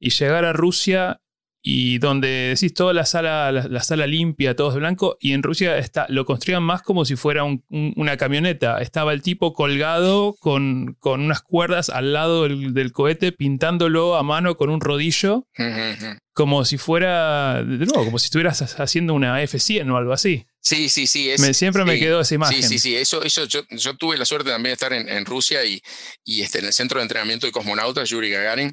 y llegar a Rusia y donde decís toda la sala, la, sala limpia, todos de blanco, y en Rusia está, lo construían más como si fuera una camioneta. Estaba el tipo colgado con, con unas cuerdas al lado del, cohete, pintándolo a mano con un rodillo, como si fuera, de nuevo, como si estuvieras haciendo una F100 o algo así.
Sí, sí, sí.
siempre me quedó esa imagen.
Sí, sí, sí. Eso, eso yo, tuve la suerte también de estar en, Rusia y, y este, en el centro de entrenamiento de cosmonautas, Yuri Gagarin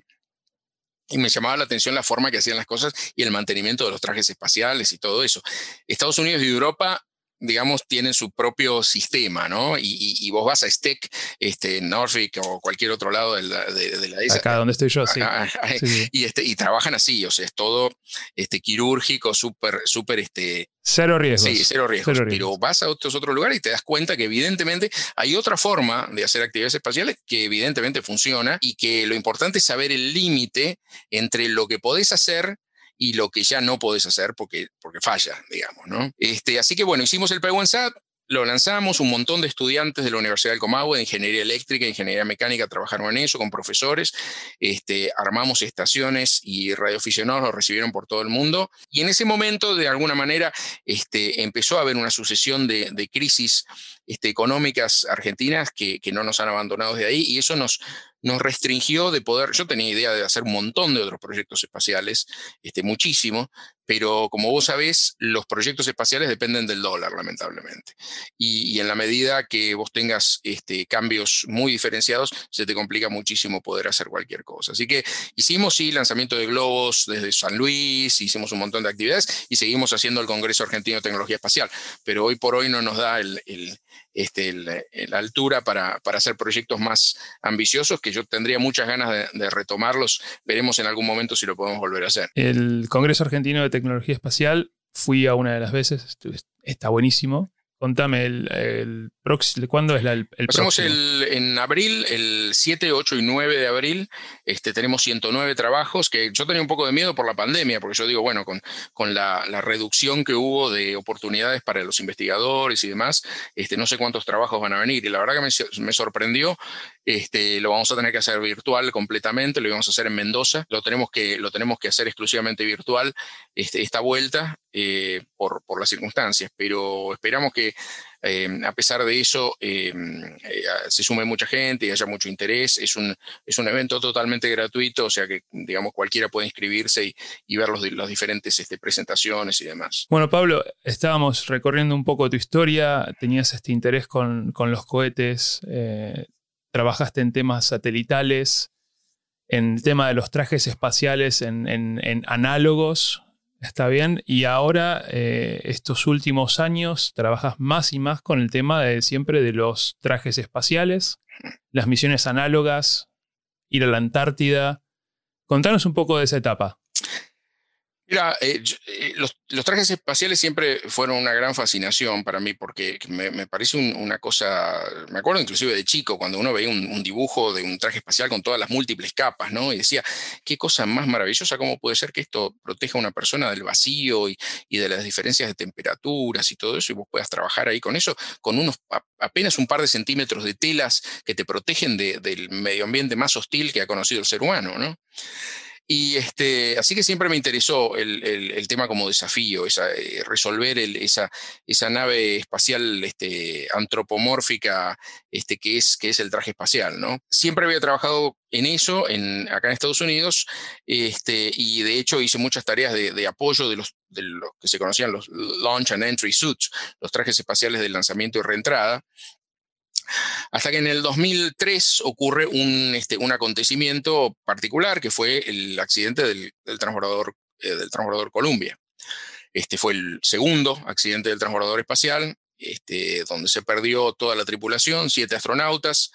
y me llamaba la atención la forma que hacían las cosas y el mantenimiento de los trajes espaciales y todo eso. Estados Unidos y Europa digamos, tienen su propio sistema, ¿no? Y, vos vas a STEC, este, Norfolk o cualquier otro lado de la, de,
Acá donde estoy yo, sí.
Y, este, y trabajan así, o sea, es todo este, quirúrgico, súper, súper, este...
Cero riesgos.
Sí, cero riesgos. Pero vas a otros otros lugares y te das cuenta que evidentemente hay otra forma de hacer actividades espaciales que evidentemente funciona y que lo importante es saber el límite entre lo que podés hacer y lo que ya no podés hacer porque, porque falla, digamos, ¿no? Este, así que bueno, hicimos el P1SAT, lo lanzamos, un montón de estudiantes de la Universidad del Comahue, de Ingeniería Eléctrica, Ingeniería Mecánica, trabajaron en eso con profesores, este, armamos estaciones y radioaficionados lo recibieron por todo el mundo. Y en ese momento, de alguna manera, este, empezó a haber una sucesión de, de crisis este, económicas argentinas que, que, no nos han abandonado de ahí y eso nos, nos restringió de poder, yo tenía idea de hacer un montón de otros proyectos espaciales, este, muchísimo, pero como vos sabés, los proyectos espaciales dependen del dólar, lamentablemente. Y, en la medida que vos tengas este, cambios muy diferenciados, se te complica muchísimo poder hacer cualquier cosa. Así que hicimos, sí, lanzamiento de globos desde San Luis, hicimos un montón de actividades y seguimos haciendo el Congreso Argentino de Tecnología Espacial, pero hoy por hoy no nos da el, este, la altura para, para, hacer proyectos más ambiciosos que yo tendría muchas ganas de, retomarlos. Veremos en algún momento si lo podemos volver a hacer.
El Congreso Argentino de Tecnología Espacial, fui a una de las veces, está buenísimo. Contame, el, próximo, ¿cuándo es la, el,
Hacemos el, en abril, el 7, 8 y 9 de abril, este, tenemos 109 trabajos, que yo tenía un poco de miedo por la pandemia, porque yo digo, bueno, con, con la, la, reducción que hubo de oportunidades para los investigadores y demás, este, no sé cuántos trabajos van a venir. Y la verdad que me, me sorprendió, este, lo vamos a tener que hacer virtual completamente, lo íbamos a hacer en Mendoza, lo tenemos que, lo tenemos que hacer exclusivamente virtual este, esta vuelta eh, por, por las circunstancias, pero esperamos que eh, a pesar de eso, eh, eh, se sume mucha gente y haya mucho interés. Es un, es un evento totalmente gratuito, o sea que, digamos, cualquiera puede inscribirse y, ver los, las diferentes este, presentaciones y demás.
Bueno, Pablo, estábamos recorriendo un poco tu historia, tenías este interés con, con los cohetes, trabajaste en temas satelitales, en el tema de los trajes espaciales en, en, en análogos, Está bien. Y ahora, eh, estos últimos años, trabajas más y más con el tema de siempre de los trajes espaciales, las misiones análogas, ir a la Antártida. Contanos un poco de esa etapa.
Mira, eh, eh, los, trajes espaciales siempre fueron una gran fascinación para mí porque me, parece una cosa, me acuerdo inclusive de chico cuando uno veía un, dibujo de un traje espacial con todas las múltiples capas, ¿no? Y decía, qué cosa más maravillosa, cómo puede ser que esto proteja a una persona del vacío y, de las diferencias de temperaturas y todo eso y vos puedas trabajar ahí con eso, con unos apenas un par de centímetros de telas que te protegen del medio ambiente más hostil que ha conocido el ser humano, ¿no? Y este, así que siempre me interesó el, tema como desafío, esa, eh, resolver esa, esa, nave espacial este, antropomórfica este, que, es, que es el traje espacial. ¿no? Siempre había trabajado en eso en, acá en Estados Unidos este, y de hecho hice muchas tareas de, de apoyo de los, de los que se conocían los Launch and Entry Suits, los trajes espaciales de lanzamiento y reentrada. Hasta que en el 2003 ocurre un, este, un acontecimiento particular, que fue el accidente del, transbordador, eh, del transbordador Columbia. Este fue el segundo accidente del transbordador espacial, este, donde se perdió toda la tripulación, siete astronautas,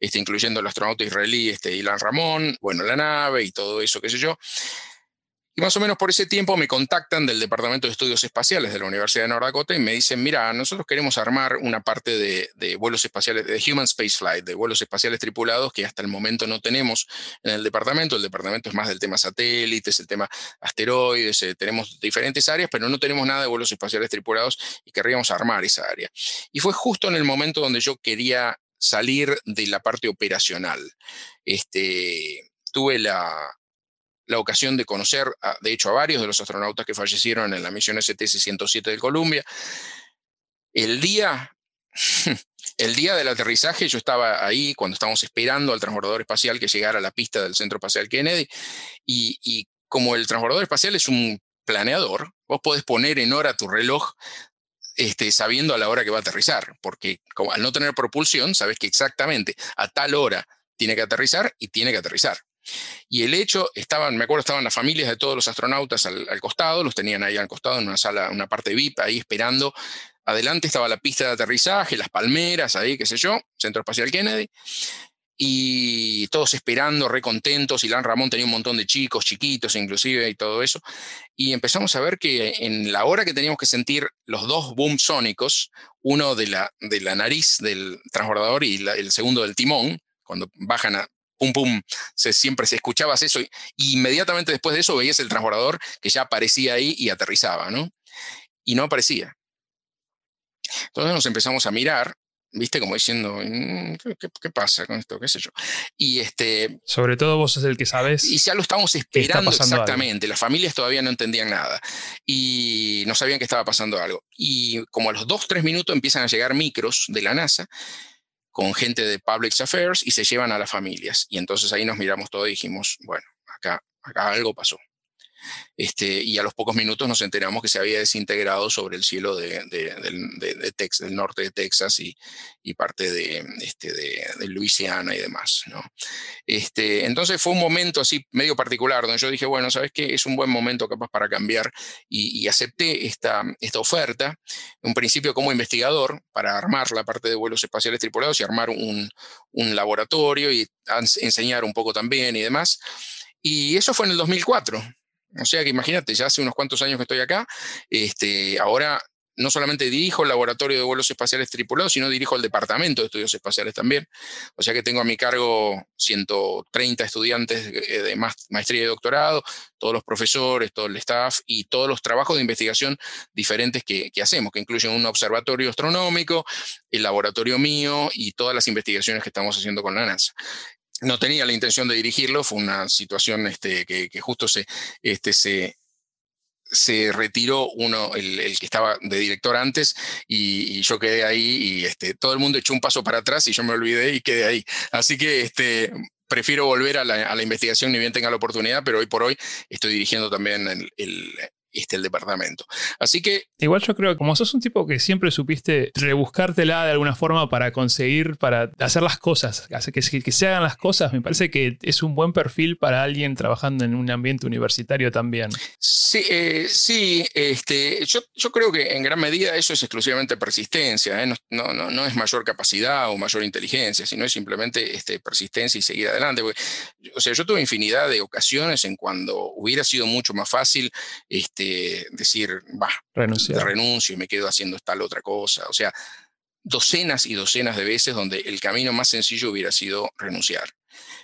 este, incluyendo el astronauta israelí este, Ilan Ramón, bueno, la nave y todo eso, qué sé yo. Y más o menos por ese tiempo me contactan del Departamento de Estudios Espaciales de la Universidad de North y me dicen, mira, nosotros queremos armar una parte de, vuelos espaciales, de Human Space Flight, de vuelos espaciales tripulados que hasta el momento no tenemos en el departamento. El departamento es más del tema satélites, el tema asteroides, eh, tenemos diferentes áreas, pero no tenemos nada de vuelos espaciales tripulados y querríamos armar esa área. Y fue justo en el momento donde yo quería salir de la parte operacional. Este, tuve la, la ocasión de conocer, de hecho, a varios de los astronautas que fallecieron en la misión STS-107 de Columbia. El día, el día del aterrizaje, yo estaba ahí cuando estábamos esperando al transbordador espacial que llegara a la pista del Centro Espacial Kennedy, y, como el transbordador espacial es un planeador, vos podés poner en hora tu reloj este, sabiendo a la hora que va a aterrizar, porque al no tener propulsión, sabes que exactamente a tal hora tiene que aterrizar y tiene que aterrizar. Y el hecho, estaban, me acuerdo, estaban las familias de todos los astronautas al, costado, los tenían ahí al costado en una sala, una parte VIP, ahí esperando. Adelante estaba la pista de aterrizaje, las palmeras, ahí, qué sé yo, Centro Espacial Kennedy. Y todos esperando, recontentos. Y Lan Ramón tenía un montón de chicos, chiquitos inclusive, y todo eso. Y empezamos a ver que en la hora que teníamos que sentir los dos boom sónicos, uno de la, de la nariz del transbordador y el segundo del timón, cuando bajan a pum, pum, se, siempre se escuchabas eso y, inmediatamente después de eso veías el transbordador que ya aparecía ahí y aterrizaba, ¿no? Y no aparecía. Entonces nos empezamos a mirar, viste, como diciendo, mm, ¿qué, pasa con esto? ¿Qué sé yo? Y este...
Sobre todo vos es el que sabes.
Y ya lo estamos esperando exactamente. Las familias todavía no entendían nada y no sabían que estaba pasando algo. Y como a los dos, tres minutos empiezan a llegar micros de la NASA con gente de Public Affairs y se llevan a las familias. Y entonces ahí nos miramos todos y dijimos, bueno, acá, acá algo pasó. Este, y a los pocos minutos nos enteramos que se había desintegrado sobre el cielo de, del norte de Texas y, parte de, este, de, Luisiana y demás. Este, entonces fue un momento así medio particular donde yo dije, bueno, ¿sabes qué? Es un buen momento capaz para cambiar y, acepté esta, oferta, un principio como investigador, para armar la parte de vuelos espaciales tripulados y armar un, un laboratorio y enseñar un poco también y demás. Y eso fue en el 2004. O sea que imagínate, ya hace unos cuantos años que estoy acá, este, ahora no solamente dirijo el laboratorio de vuelos espaciales tripulados, sino dirijo el departamento de estudios espaciales también. O sea que tengo a mi cargo 130 estudiantes de maestría y doctorado, todos los profesores, todo el staff y todos los trabajos de investigación diferentes que, que hacemos, que incluyen un observatorio astronómico, el laboratorio mío y todas las investigaciones que estamos haciendo con la NASA no tenía la intención de dirigirlo, fue una situación este, que, justo se, este, se, se retiró uno, el, que estaba de director antes, y, yo quedé ahí y este, todo el mundo echó un paso para atrás y yo me olvidé y quedé ahí. Así que este, prefiero volver a la, investigación ni bien tenga la oportunidad, pero hoy por hoy estoy dirigiendo también el, este, el departamento. Así que...
Igual yo creo que como sos un tipo que siempre supiste rebuscártela de alguna forma para conseguir, para hacer las cosas, que, que se hagan las cosas, me parece que es un buen perfil para alguien trabajando en un ambiente universitario también.
Sí, eh, sí este, yo, yo, creo que en gran medida eso es exclusivamente persistencia, ¿eh? no, no, no, es mayor capacidad o mayor inteligencia, sino es simplemente este, persistencia y seguir adelante. o sea, yo tuve infinidad de ocasiones en cuando hubiera sido mucho más fácil este, decir, va, renuncio y me quedo haciendo tal otra cosa. O sea, docenas y docenas de veces donde el camino más sencillo hubiera sido renunciar.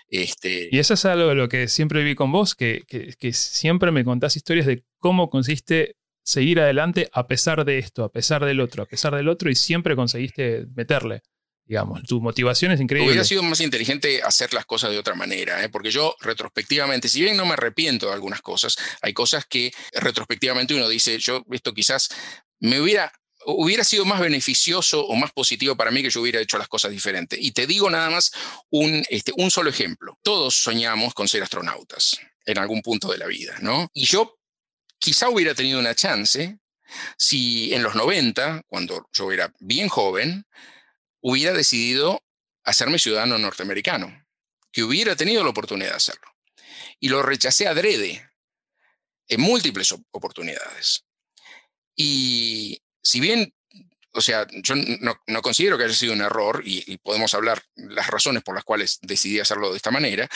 Este,
y eso es algo de lo que siempre vi con vos, que, que, siempre me contás historias de cómo consiste seguir adelante a pesar de esto, a pesar del otro, a pesar del otro, y siempre conseguiste meterle digamos. Tu motivación es increíble.
Hubiera sido más inteligente hacer las cosas de otra manera, ¿eh? porque yo retrospectivamente, si bien no me arrepiento de algunas cosas, hay cosas que retrospectivamente uno dice, yo esto quizás me hubiera hubiera sido más beneficioso o más positivo para mí que yo hubiera hecho las cosas diferentes. Y te digo nada más un, este, un solo ejemplo. Todos soñamos con ser astronautas en algún punto de la vida, ¿no? Y yo quizá hubiera tenido una chance si en los 90, cuando yo era bien joven, hubiera decidido hacerme ciudadano norteamericano, que hubiera tenido la oportunidad de hacerlo. Y lo rechacé adrede en múltiples oportunidades. Y si bien, o sea, yo no, considero que haya sido un error y, podemos hablar las razones por las cuales decidí hacerlo de esta manera,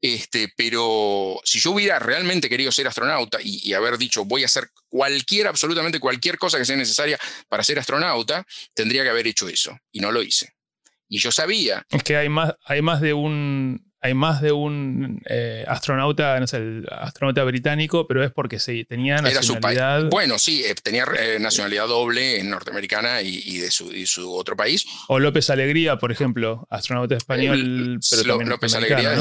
este, pero si yo hubiera realmente querido ser astronauta y, y haber dicho voy a hacer cualquier, absolutamente cualquier cosa que sea necesaria para ser astronauta, tendría que haber hecho eso. Y no lo hice. Y yo sabía.
Es que hay más, hay más de un hay más de un eh, astronauta, no sé, el astronauta británico, pero es porque sí, tenía nacionalidad.
Era su bueno, sí, eh, tenía eh, nacionalidad doble norteamericana y, de su, otro país.
O López Alegría, por ejemplo, astronauta español. pero
López Alegría,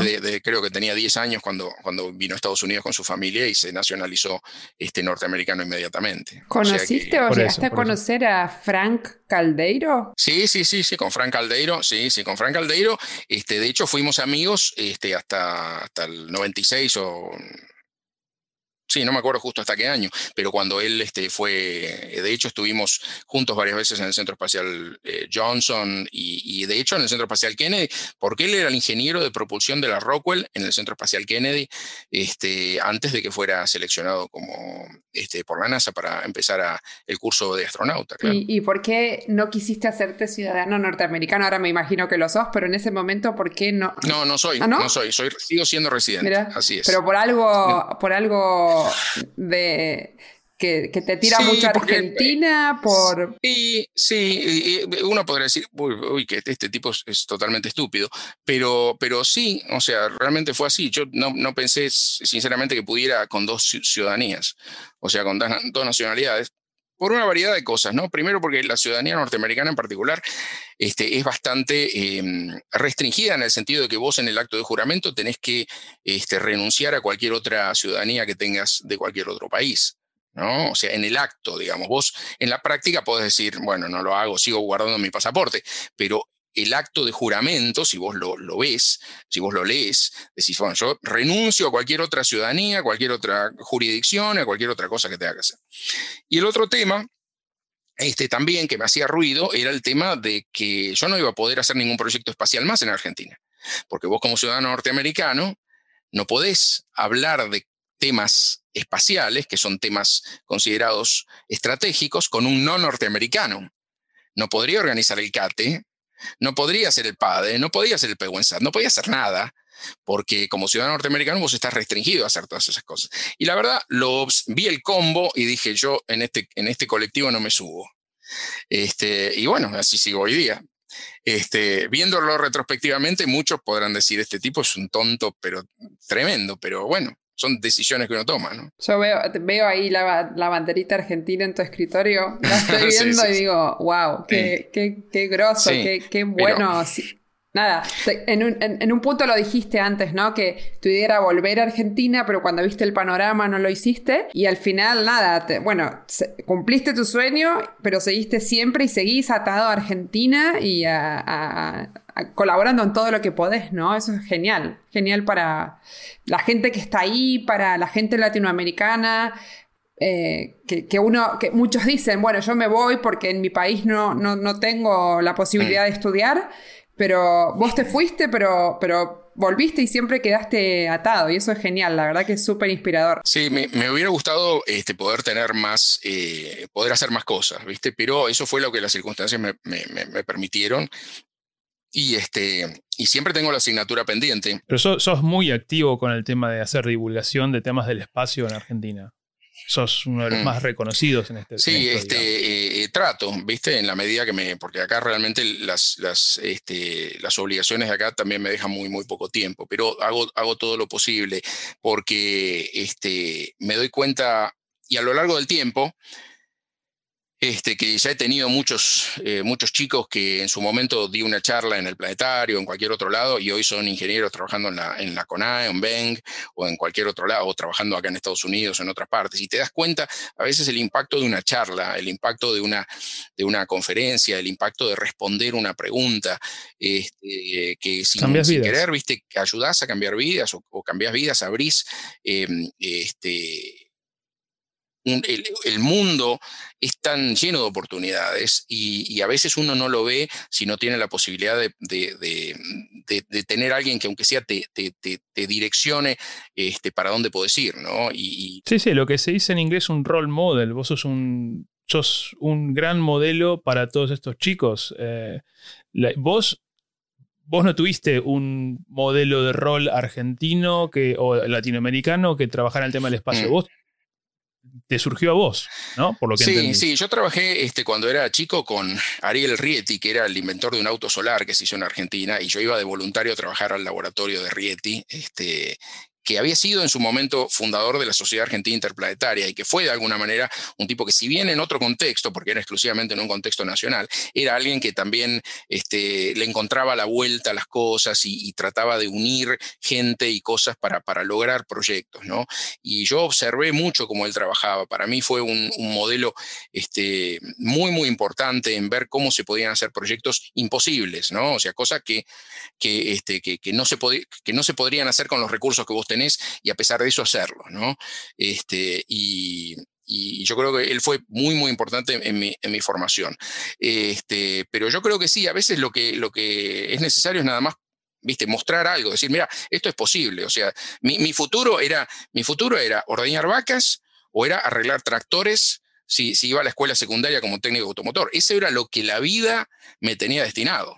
creo que tenía 10 años cuando, cuando vino a Estados Unidos con su familia y se nacionalizó este norteamericano inmediatamente.
¿Conociste o, llegaste a conocer a Frank Caldeiro?
Sí, sí, sí, sí, con Frank Caldeiro, sí, sí, con Frank Caldeiro. Este, de hecho, fuimos amigos este, hasta, hasta el 96 o Sí, no me acuerdo justo hasta qué año, pero cuando él este, fue, de hecho estuvimos juntos varias veces en el Centro Espacial eh, Johnson y, de hecho en el Centro Espacial Kennedy, porque él era el ingeniero de propulsión de la Rockwell en el Centro Espacial Kennedy, este, antes de que fuera seleccionado como, este, por la NASA para empezar a, el curso de astronauta.
¿Y, por qué no quisiste hacerte ciudadano norteamericano? Ahora me imagino que lo sos, pero en ese momento, ¿por qué no?
No, no soy, ¿Ah, no? soy, soy, sigo siendo residente, así es.
Pero por algo, por algo de que, te tira mucho a Argentina por...
Sí, sí, uno podría decir, uy, que este tipo es, totalmente estúpido, pero, pero sí, o sea, realmente fue así. Yo no, no pensé sinceramente que pudiera con dos ciudadanías, o sea, con dos, nacionalidades, por una variedad de cosas, ¿no? Primero porque la ciudadanía norteamericana en particular este, es bastante em, restringida en el sentido de que vos en el acto de juramento tenés que este, renunciar a cualquier otra ciudadanía que tengas de cualquier otro país. ¿no? O sea, en el acto, digamos, vos en la práctica podés decir, bueno, no lo hago, sigo guardando mi pasaporte, pero el acto de juramento, si vos lo, ves, si vos lo lees, decís, bueno, yo renuncio a cualquier otra ciudadanía, a cualquier otra jurisdicción, a cualquier otra cosa que tenga que hacer. Y el otro tema, este también que me hacía ruido, era el tema de que yo no iba a poder hacer ningún proyecto espacial más en Argentina, porque vos como ciudadano norteamericano no podés hablar de temas espaciales, que son temas considerados estratégicos, con un no norteamericano. No podría organizar el CATE no podría ser el padre, no podía ser el Pewensat, no podía hacer nada, porque como ciudadano norteamericano vos estás restringido a hacer todas esas cosas. Y la verdad, lo, vi el combo y dije, yo en este, en este colectivo no me subo. Este, y bueno, así sigo hoy día. Este, viéndolo retrospectivamente, muchos podrán decir, este tipo es un tonto, pero tremendo, pero bueno, son decisiones que uno toma, ¿no?
Yo veo, veo ahí la, la banderita argentina en tu escritorio, la estoy viendo y digo, wow, qué, qué, qué grosso, qué, qué, bueno. Nada, en un, en, un, punto lo dijiste antes, ¿no? Que tu idea era volver a Argentina, pero cuando viste el panorama no lo hiciste. Y al final, nada, bueno, cumpliste tu sueño, pero seguiste siempre y seguís atado a Argentina y a, colaborando en todo lo que podés, ¿no? Eso es genial. Genial para la gente que está ahí, para la gente latinoamericana. Eh, que, uno, que muchos dicen, bueno, yo me voy porque en mi país no, no, no tengo la posibilidad de estudiar pero vos te fuiste, pero, pero volviste y siempre quedaste atado y eso es genial, la verdad que es súper inspirador.
Sí, me, hubiera gustado este, poder tener más, eh, poder hacer más cosas, ¿viste? Pero eso fue lo que las circunstancias me, me, permitieron. Y, este, y siempre tengo la asignatura pendiente.
Pero sos muy activo con el tema de hacer divulgación de temas del espacio en Argentina sos uno de los mm. más reconocidos en este
Sí, este, eh, eh, trato, ¿viste? En la medida que me. Porque acá realmente las, las, este, las obligaciones de acá también me dejan muy, muy poco tiempo, pero hago, hago todo lo posible porque este, me doy cuenta y a lo largo del tiempo este, que ya he tenido muchos, eh, muchos chicos que en su momento di una charla en el planetario, en cualquier otro lado, y hoy son ingenieros trabajando en la, en la CONAE, en Beng, o en cualquier otro lado, o trabajando acá en Estados Unidos o en otras partes. Y te das cuenta a veces el impacto de una charla, el impacto de una, de una conferencia, el impacto de responder una pregunta, este, que sin, querer, viste, ayudás a cambiar vidas o, o cambias vidas, abrís em, este, el, mundo es tan lleno de oportunidades y, a veces uno no lo ve si no tiene la posibilidad de, de, tener alguien que aunque sea te, te, direccione este, para dónde puedes ir, ¿no? Y,
Sí, sí, lo que se dice en inglés un role model, vos sos un, sos un gran modelo para todos estos chicos. Eh, vos vos no tuviste un modelo de rol argentino que, o latinoamericano que trabajara en el tema del espacio. Mm. Vos te surgió a vos, ¿no?
Por lo que sí, sí, yo trabajé este, cuando era chico con Ariel Rieti, que era el inventor de un auto solar que se hizo en Argentina, y yo iba de voluntario a trabajar al laboratorio de Rieti, este, que había sido en su momento fundador de la Sociedad Argentina Interplanetaria y que fue de alguna manera un tipo que si bien en otro contexto, porque era exclusivamente en un contexto nacional, era alguien que también este, le encontraba la vuelta a las cosas y, trataba de unir gente y cosas para, para lograr proyectos, ¿no? Y yo observé mucho cómo él trabajaba. Para mí fue un, modelo este, muy, muy importante en ver cómo se podían hacer proyectos imposibles, ¿no? O sea, cosas que, que, este, que, no, se que no se podrían hacer con los recursos que vos y a pesar de eso hacerlo, ¿no? Este, y, yo creo que él fue muy, muy importante en mi, en mi formación. Este, pero yo creo que sí, a veces lo que, lo que es necesario es nada más ¿viste? Mostrar algo, decir, mira, esto es posible. O sea, mi, futuro, era, mi futuro era ordeñar vacas o era arreglar tractores si, si, iba a la escuela secundaria como técnico automotor. Eso era lo que la vida me tenía destinado.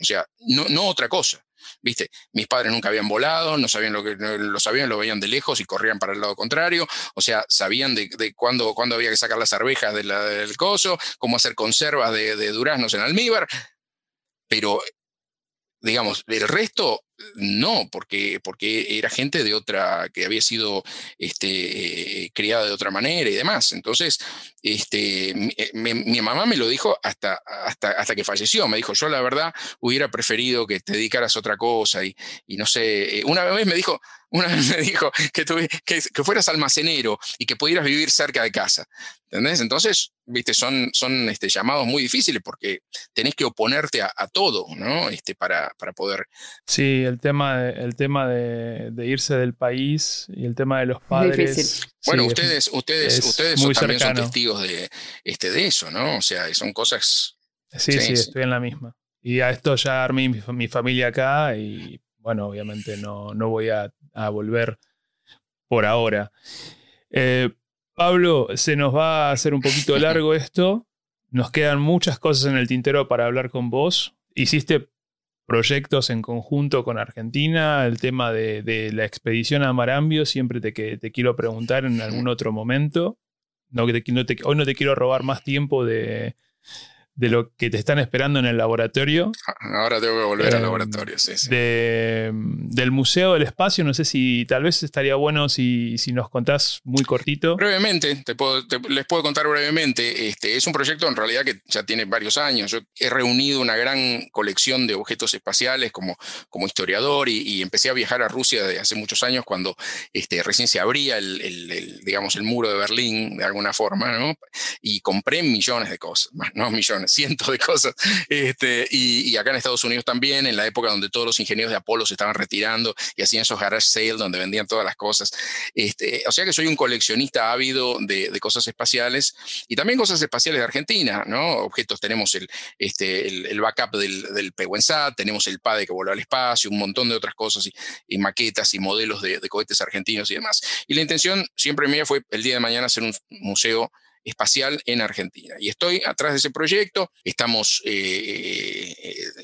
O sea, no, no otra cosa. ¿Viste? Mis padres nunca habían volado, no sabían lo que lo sabían, lo veían de lejos y corrían para el lado contrario. O sea, sabían de, de cuándo, había que sacar las arvejas del coso, cómo hacer conservas de, de duraznos en almíbar. Pero digamos, el resto no, porque, porque era gente de otra, que había sido este, eh, criada de otra manera y demás. Entonces, este, eh, mi, mamá me lo dijo hasta, hasta, hasta que falleció. Me dijo, yo la verdad hubiera preferido que te dedicaras a otra cosa. Y, y no sé, eh, una vez me dijo, una vez me dijo que, que, fueras almacenero y que pudieras vivir cerca de casa. ¿Entendés? Entonces, viste, son, son este, llamados muy difíciles porque tenés que oponerte a, todo, ¿no? Este, para, para poder.
Sí, el tema, de, el tema de, irse del país y el tema de los padres.
bueno, ustedes, ustedes, ustedes son, también son testigos de, este, de eso, ¿no? O sea, son cosas.
Sí, sí, estoy en la misma. Y a esto ya armé mi, familia acá y bueno, obviamente no, no voy a a volver por ahora. Eh, Pablo, se nos va a hacer un poquito largo esto. Nos quedan muchas cosas en el tintero para hablar con vos. Hiciste proyectos en conjunto con Argentina, el tema de, la expedición a Marambio, siempre te, te, quiero preguntar en algún otro momento. No, hoy no te quiero robar más tiempo de, de lo que te están esperando en el laboratorio.
Ahora tengo que volver al eh, laboratorio, sí, sí.
del Museo del Espacio, no sé si tal vez estaría bueno si, si nos contás muy cortito.
Brevemente, les puedo contar brevemente. Este, es un proyecto en realidad que ya tiene varios años. Yo he reunido una gran colección de objetos espaciales como, como historiador y, empecé a viajar a Rusia desde hace muchos años cuando este, recién se abría el, el, digamos, el muro de Berlín de alguna forma, ¿no? Y compré millones de cosas, más no millones cientos de cosas. Este, y, acá en Estados Unidos también, en la época donde todos los ingenieros de Apolo se estaban retirando y hacían esos garage sales donde vendían todas las cosas. Este, o sea que soy un coleccionista ávido de, cosas espaciales y también cosas espaciales de Argentina, ¿no? Objetos, tenemos el, este, el, backup del, del Pehuensat, tenemos el PADE que voló al espacio, un montón de otras cosas y, maquetas y modelos de, de cohetes argentinos y demás. Y la intención siempre mía fue el día de mañana hacer un museo espacial en Argentina. Y estoy atrás de ese proyecto, estamos eh,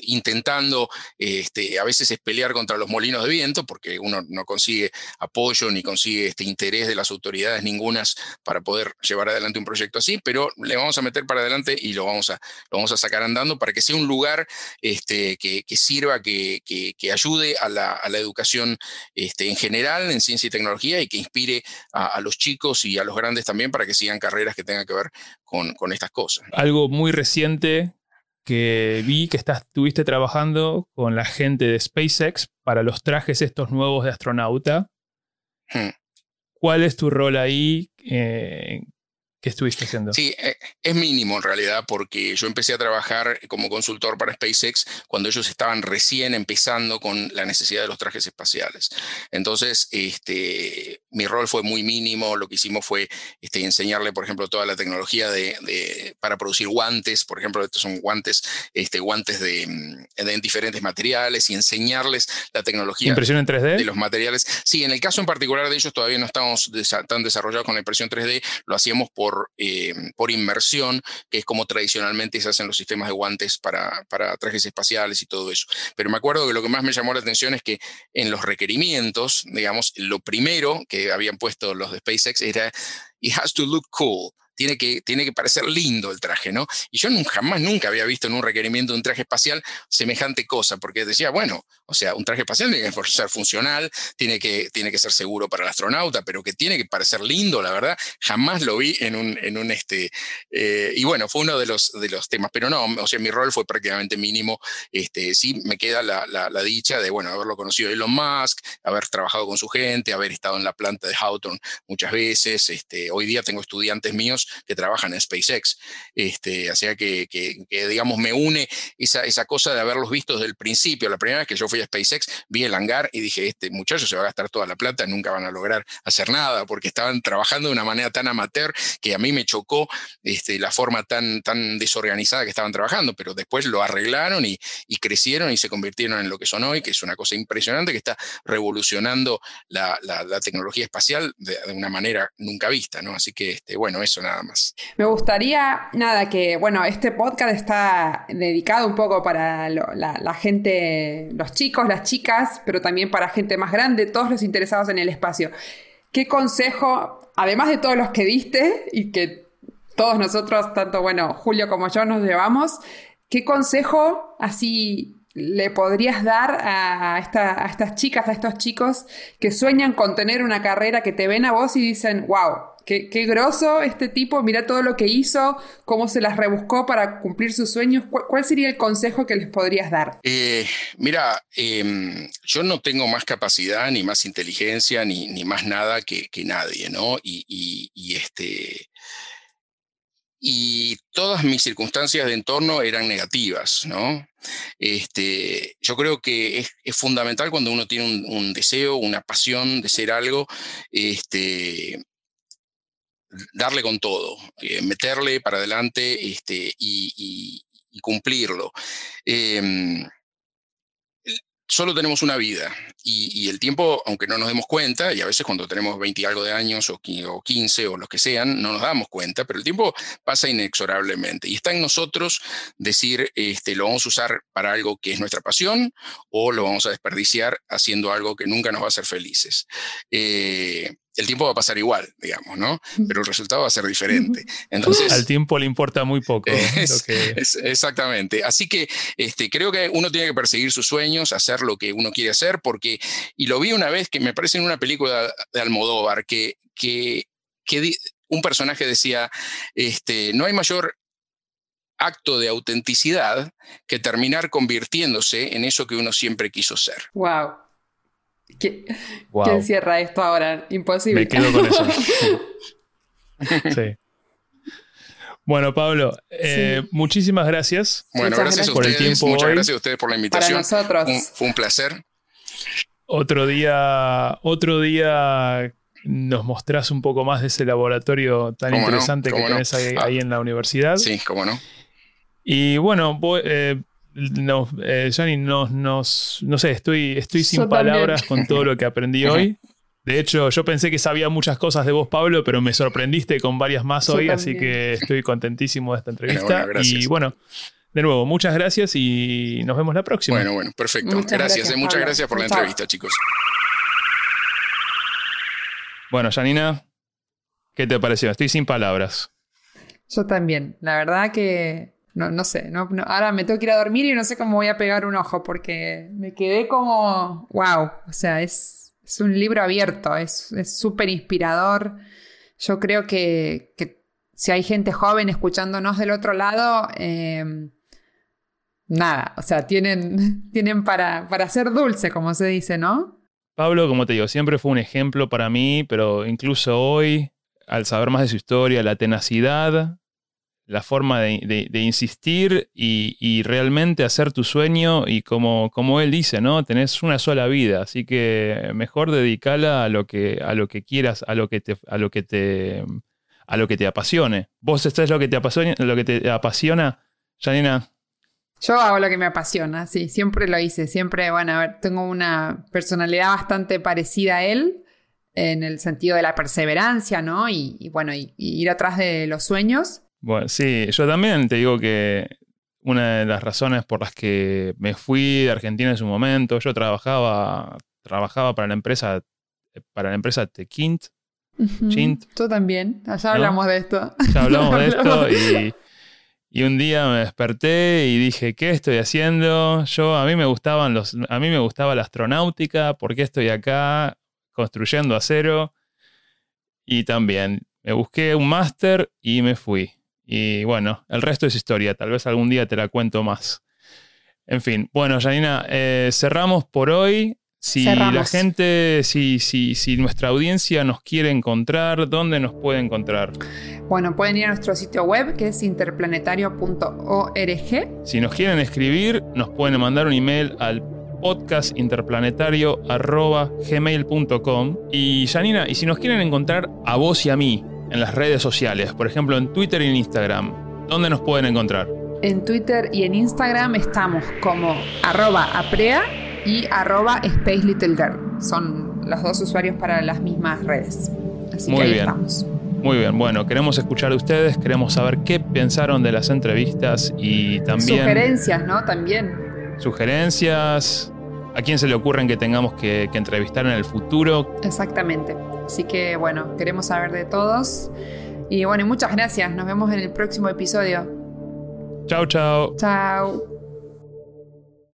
intentando este, a veces es pelear contra los molinos de viento, porque uno no consigue apoyo ni consigue este interés de las autoridades ningunas para poder llevar adelante un proyecto así, pero le vamos a meter para adelante y lo vamos a, vamos a sacar andando para que sea un lugar este, que, sirva, que, ayude a la, educación este, en general en ciencia y tecnología y que inspire a, a los chicos y a los grandes también para que sigan carreras que tenga que ver con, estas cosas.
Algo muy reciente que vi que estuviste trabajando con la gente de SpaceX para los trajes estos nuevos de astronauta. Hmm. ¿Cuál es tu rol ahí? Eh, ¿Qué estuviste haciendo?
Sí, eh, es mínimo en realidad, porque yo empecé a trabajar como consultor para SpaceX cuando ellos estaban recién empezando con la necesidad de los trajes espaciales. Entonces, este, mi rol fue muy mínimo. Lo que hicimos fue este, enseñarle, por ejemplo, toda la tecnología de, para producir guantes. Por ejemplo, estos son guantes, este, guantes de, de diferentes materiales y enseñarles la tecnología.
¿Impresión en 3D?
De los materiales. Sí, en el caso en particular de ellos todavía no estamos tan desarrollados con la impresión 3D. Lo hacíamos por eh, por, inmersión, que es como tradicionalmente se hacen los sistemas de guantes para, para trajes espaciales y todo eso. Pero me acuerdo que lo que más me llamó la atención es que en los requerimientos, digamos, lo primero que habían puesto los de SpaceX era, it has to look cool tiene que, tiene que parecer lindo el traje, ¿no? Y yo nunca, jamás, nunca había visto en un requerimiento de un traje espacial semejante cosa, porque decía, bueno, o sea, un traje espacial tiene que ser funcional, tiene que, tiene que ser seguro para el astronauta, pero que tiene que parecer lindo, la verdad, jamás lo vi en un, en un este, eh, y bueno, fue uno de los, de los temas, pero no, o sea, mi rol fue prácticamente mínimo, este, sí me queda la, la, dicha de, bueno, haberlo conocido Elon Musk, haber trabajado con su gente, haber estado en la planta de Houghton muchas veces, este, hoy día tengo estudiantes míos que trabajan en SpaceX. Este, o sea que, digamos, me une esa, esa cosa de haberlos visto desde el principio. La primera vez que yo fui a SpaceX, vi el hangar y dije, este muchacho se va a gastar toda la plata, nunca van a lograr hacer nada, porque estaban trabajando de una manera tan amateur que a mí me chocó este, la forma tan, tan desorganizada que estaban trabajando, pero después lo arreglaron y, crecieron y se convirtieron en lo que son hoy, que es una cosa impresionante que está revolucionando la, tecnología espacial de, una manera nunca vista, ¿no? Así que, este, bueno, eso nada más.
Me gustaría, nada, que, bueno, este podcast está dedicado un poco para la, gente, los chicos, las chicas, pero también para gente más grande, todos los interesados en el espacio. ¿Qué consejo, además de todos los que diste y que todos nosotros, tanto, bueno, Julio como yo nos llevamos, qué consejo así le podrías dar a, a, estas chicas, a estos chicos que sueñan con tener una carrera, que te ven a vos y dicen, wow, Qué, qué groso este tipo, mira todo lo que hizo, cómo se las rebuscó para cumplir sus sueños. ¿Cuál, sería el consejo que les podrías dar?
Eh, mira, em, yo no tengo más capacidad, ni más inteligencia, ni, ni más nada que, que, nadie, ¿no? Y, y, este, y todas mis circunstancias de entorno eran negativas, ¿no? Este, yo creo que es, es fundamental cuando uno tiene un, un, deseo, una pasión de ser algo, este, darle con todo, eh, meterle para adelante este, y, cumplirlo. Em, solo tenemos una vida y, el tiempo, aunque no nos demos cuenta, y a veces cuando tenemos 20 y algo de años o 15 o los que sean, no nos damos cuenta, pero el tiempo pasa inexorablemente y está en nosotros decir, este, lo vamos a usar para algo que es nuestra pasión o lo vamos a desperdiciar haciendo algo que nunca nos va a hacer felices. Eh, el tiempo va a pasar igual, digamos, ¿no? Pero el resultado va a ser diferente. Entonces,
Al tiempo le importa muy poco.
exactamente. Así que este, creo que uno tiene que perseguir sus sueños, hacer lo que uno quiere hacer, porque, y lo vi una vez que me parece en una película de Almodóvar, que, que, un personaje decía, este, no hay mayor acto de autenticidad que terminar convirtiéndose en eso que uno siempre quiso ser.
Wow. ¿Quién cierra esto ahora? Imposible.
Me quedo con eso. sí. Bueno, Pablo, eh, muchísimas gracias.
Bueno, gracias, a ustedes. Por el tiempo muchas gracias a ustedes por la invitación.
Para nosotros.
fue un placer.
Otro día, otro día nos mostrás un poco más de ese laboratorio tan interesante que tenés ahí, ah. ahí, en la universidad.
Sí, cómo no.
Y bueno, eh, no, eh, Johnny, no, no sé, estoy, estoy sin palabras con todo lo que aprendí hoy. De hecho, yo pensé que sabía muchas cosas de vos, Pablo, pero me sorprendiste con varias más hoy, así que estoy contentísimo de esta entrevista. y bueno, de nuevo, muchas gracias y nos vemos la próxima.
Bueno, bueno, perfecto. gracias, eh, muchas gracias por la entrevista, chicos.
Bueno, Janina, ¿qué te pareció? Estoy sin palabras.
Yo también. La verdad que no, no sé, no, ahora me tengo que ir a dormir y no sé cómo voy a pegar un ojo porque me quedé como, wow, o sea, es, es un libro abierto, es súper inspirador. Yo creo que, que, si hay gente joven escuchándonos del otro lado, em, nada, o sea, tienen, tienen para, para ser dulce, como se dice, ¿no?
Pablo, como te digo, siempre fue un ejemplo para mí, pero incluso hoy, al saber más de su historia, la tenacidad la forma de, insistir y, realmente hacer tu sueño y como, como él dice, ¿no? Tenés una sola vida, así que mejor dedicala a lo que, a lo que quieras, a lo que te, a lo que te, a lo que te apasione. ¿Vos estás lo que te apasiona, lo que te apasiona, Janina?
Yo hago lo que me apasiona, sí, siempre lo hice, siempre, bueno, a ver, tengo una personalidad bastante parecida a él en el sentido de la perseverancia, ¿no? Y, bueno, y ir atrás de los sueños.
Bueno, sí, yo también te digo que una de las razones por las que me fui de Argentina en su momento, yo trabajaba, trabajaba para la empresa, para la empresa Tequint.
Tú también, allá hablamos de esto.
Ya hablamos de esto y, y, un día me desperté y dije, ¿qué estoy haciendo? Yo, a mí me gustaban los, a mí me gustaba la astronáutica, ¿por qué estoy acá construyendo acero? Y también me busqué un máster y me fui. Y bueno, el resto es historia, tal vez algún día te la cuento más. En fin, bueno, Janina, eh, cerramos por hoy. Si la gente, si, si, si nuestra audiencia nos quiere encontrar, ¿dónde nos puede encontrar?
Bueno, pueden ir a nuestro sitio web que es interplanetario.org.
Si nos quieren escribir, nos pueden mandar un email al podcastinterplanetario.gmail.com Y Janina, y si nos quieren encontrar a vos y a mí, en las redes sociales, por ejemplo en Twitter y en Instagram, ¿dónde nos pueden encontrar?
En Twitter y en Instagram estamos como arroba aprea y arroba space little girl. Son los dos usuarios para las mismas redes. Así Muy que ahí bien. estamos.
Muy bien, bueno, queremos escuchar de ustedes, queremos saber qué pensaron de las entrevistas y también...
Sugerencias, ¿no? También.
Sugerencias, a quién se le ocurren que tengamos que, que entrevistar en el futuro.
Exactamente. Así que bueno, queremos saber de todos. Y bueno, muchas gracias. Nos vemos en el próximo episodio.
Chao, chao.
Chao.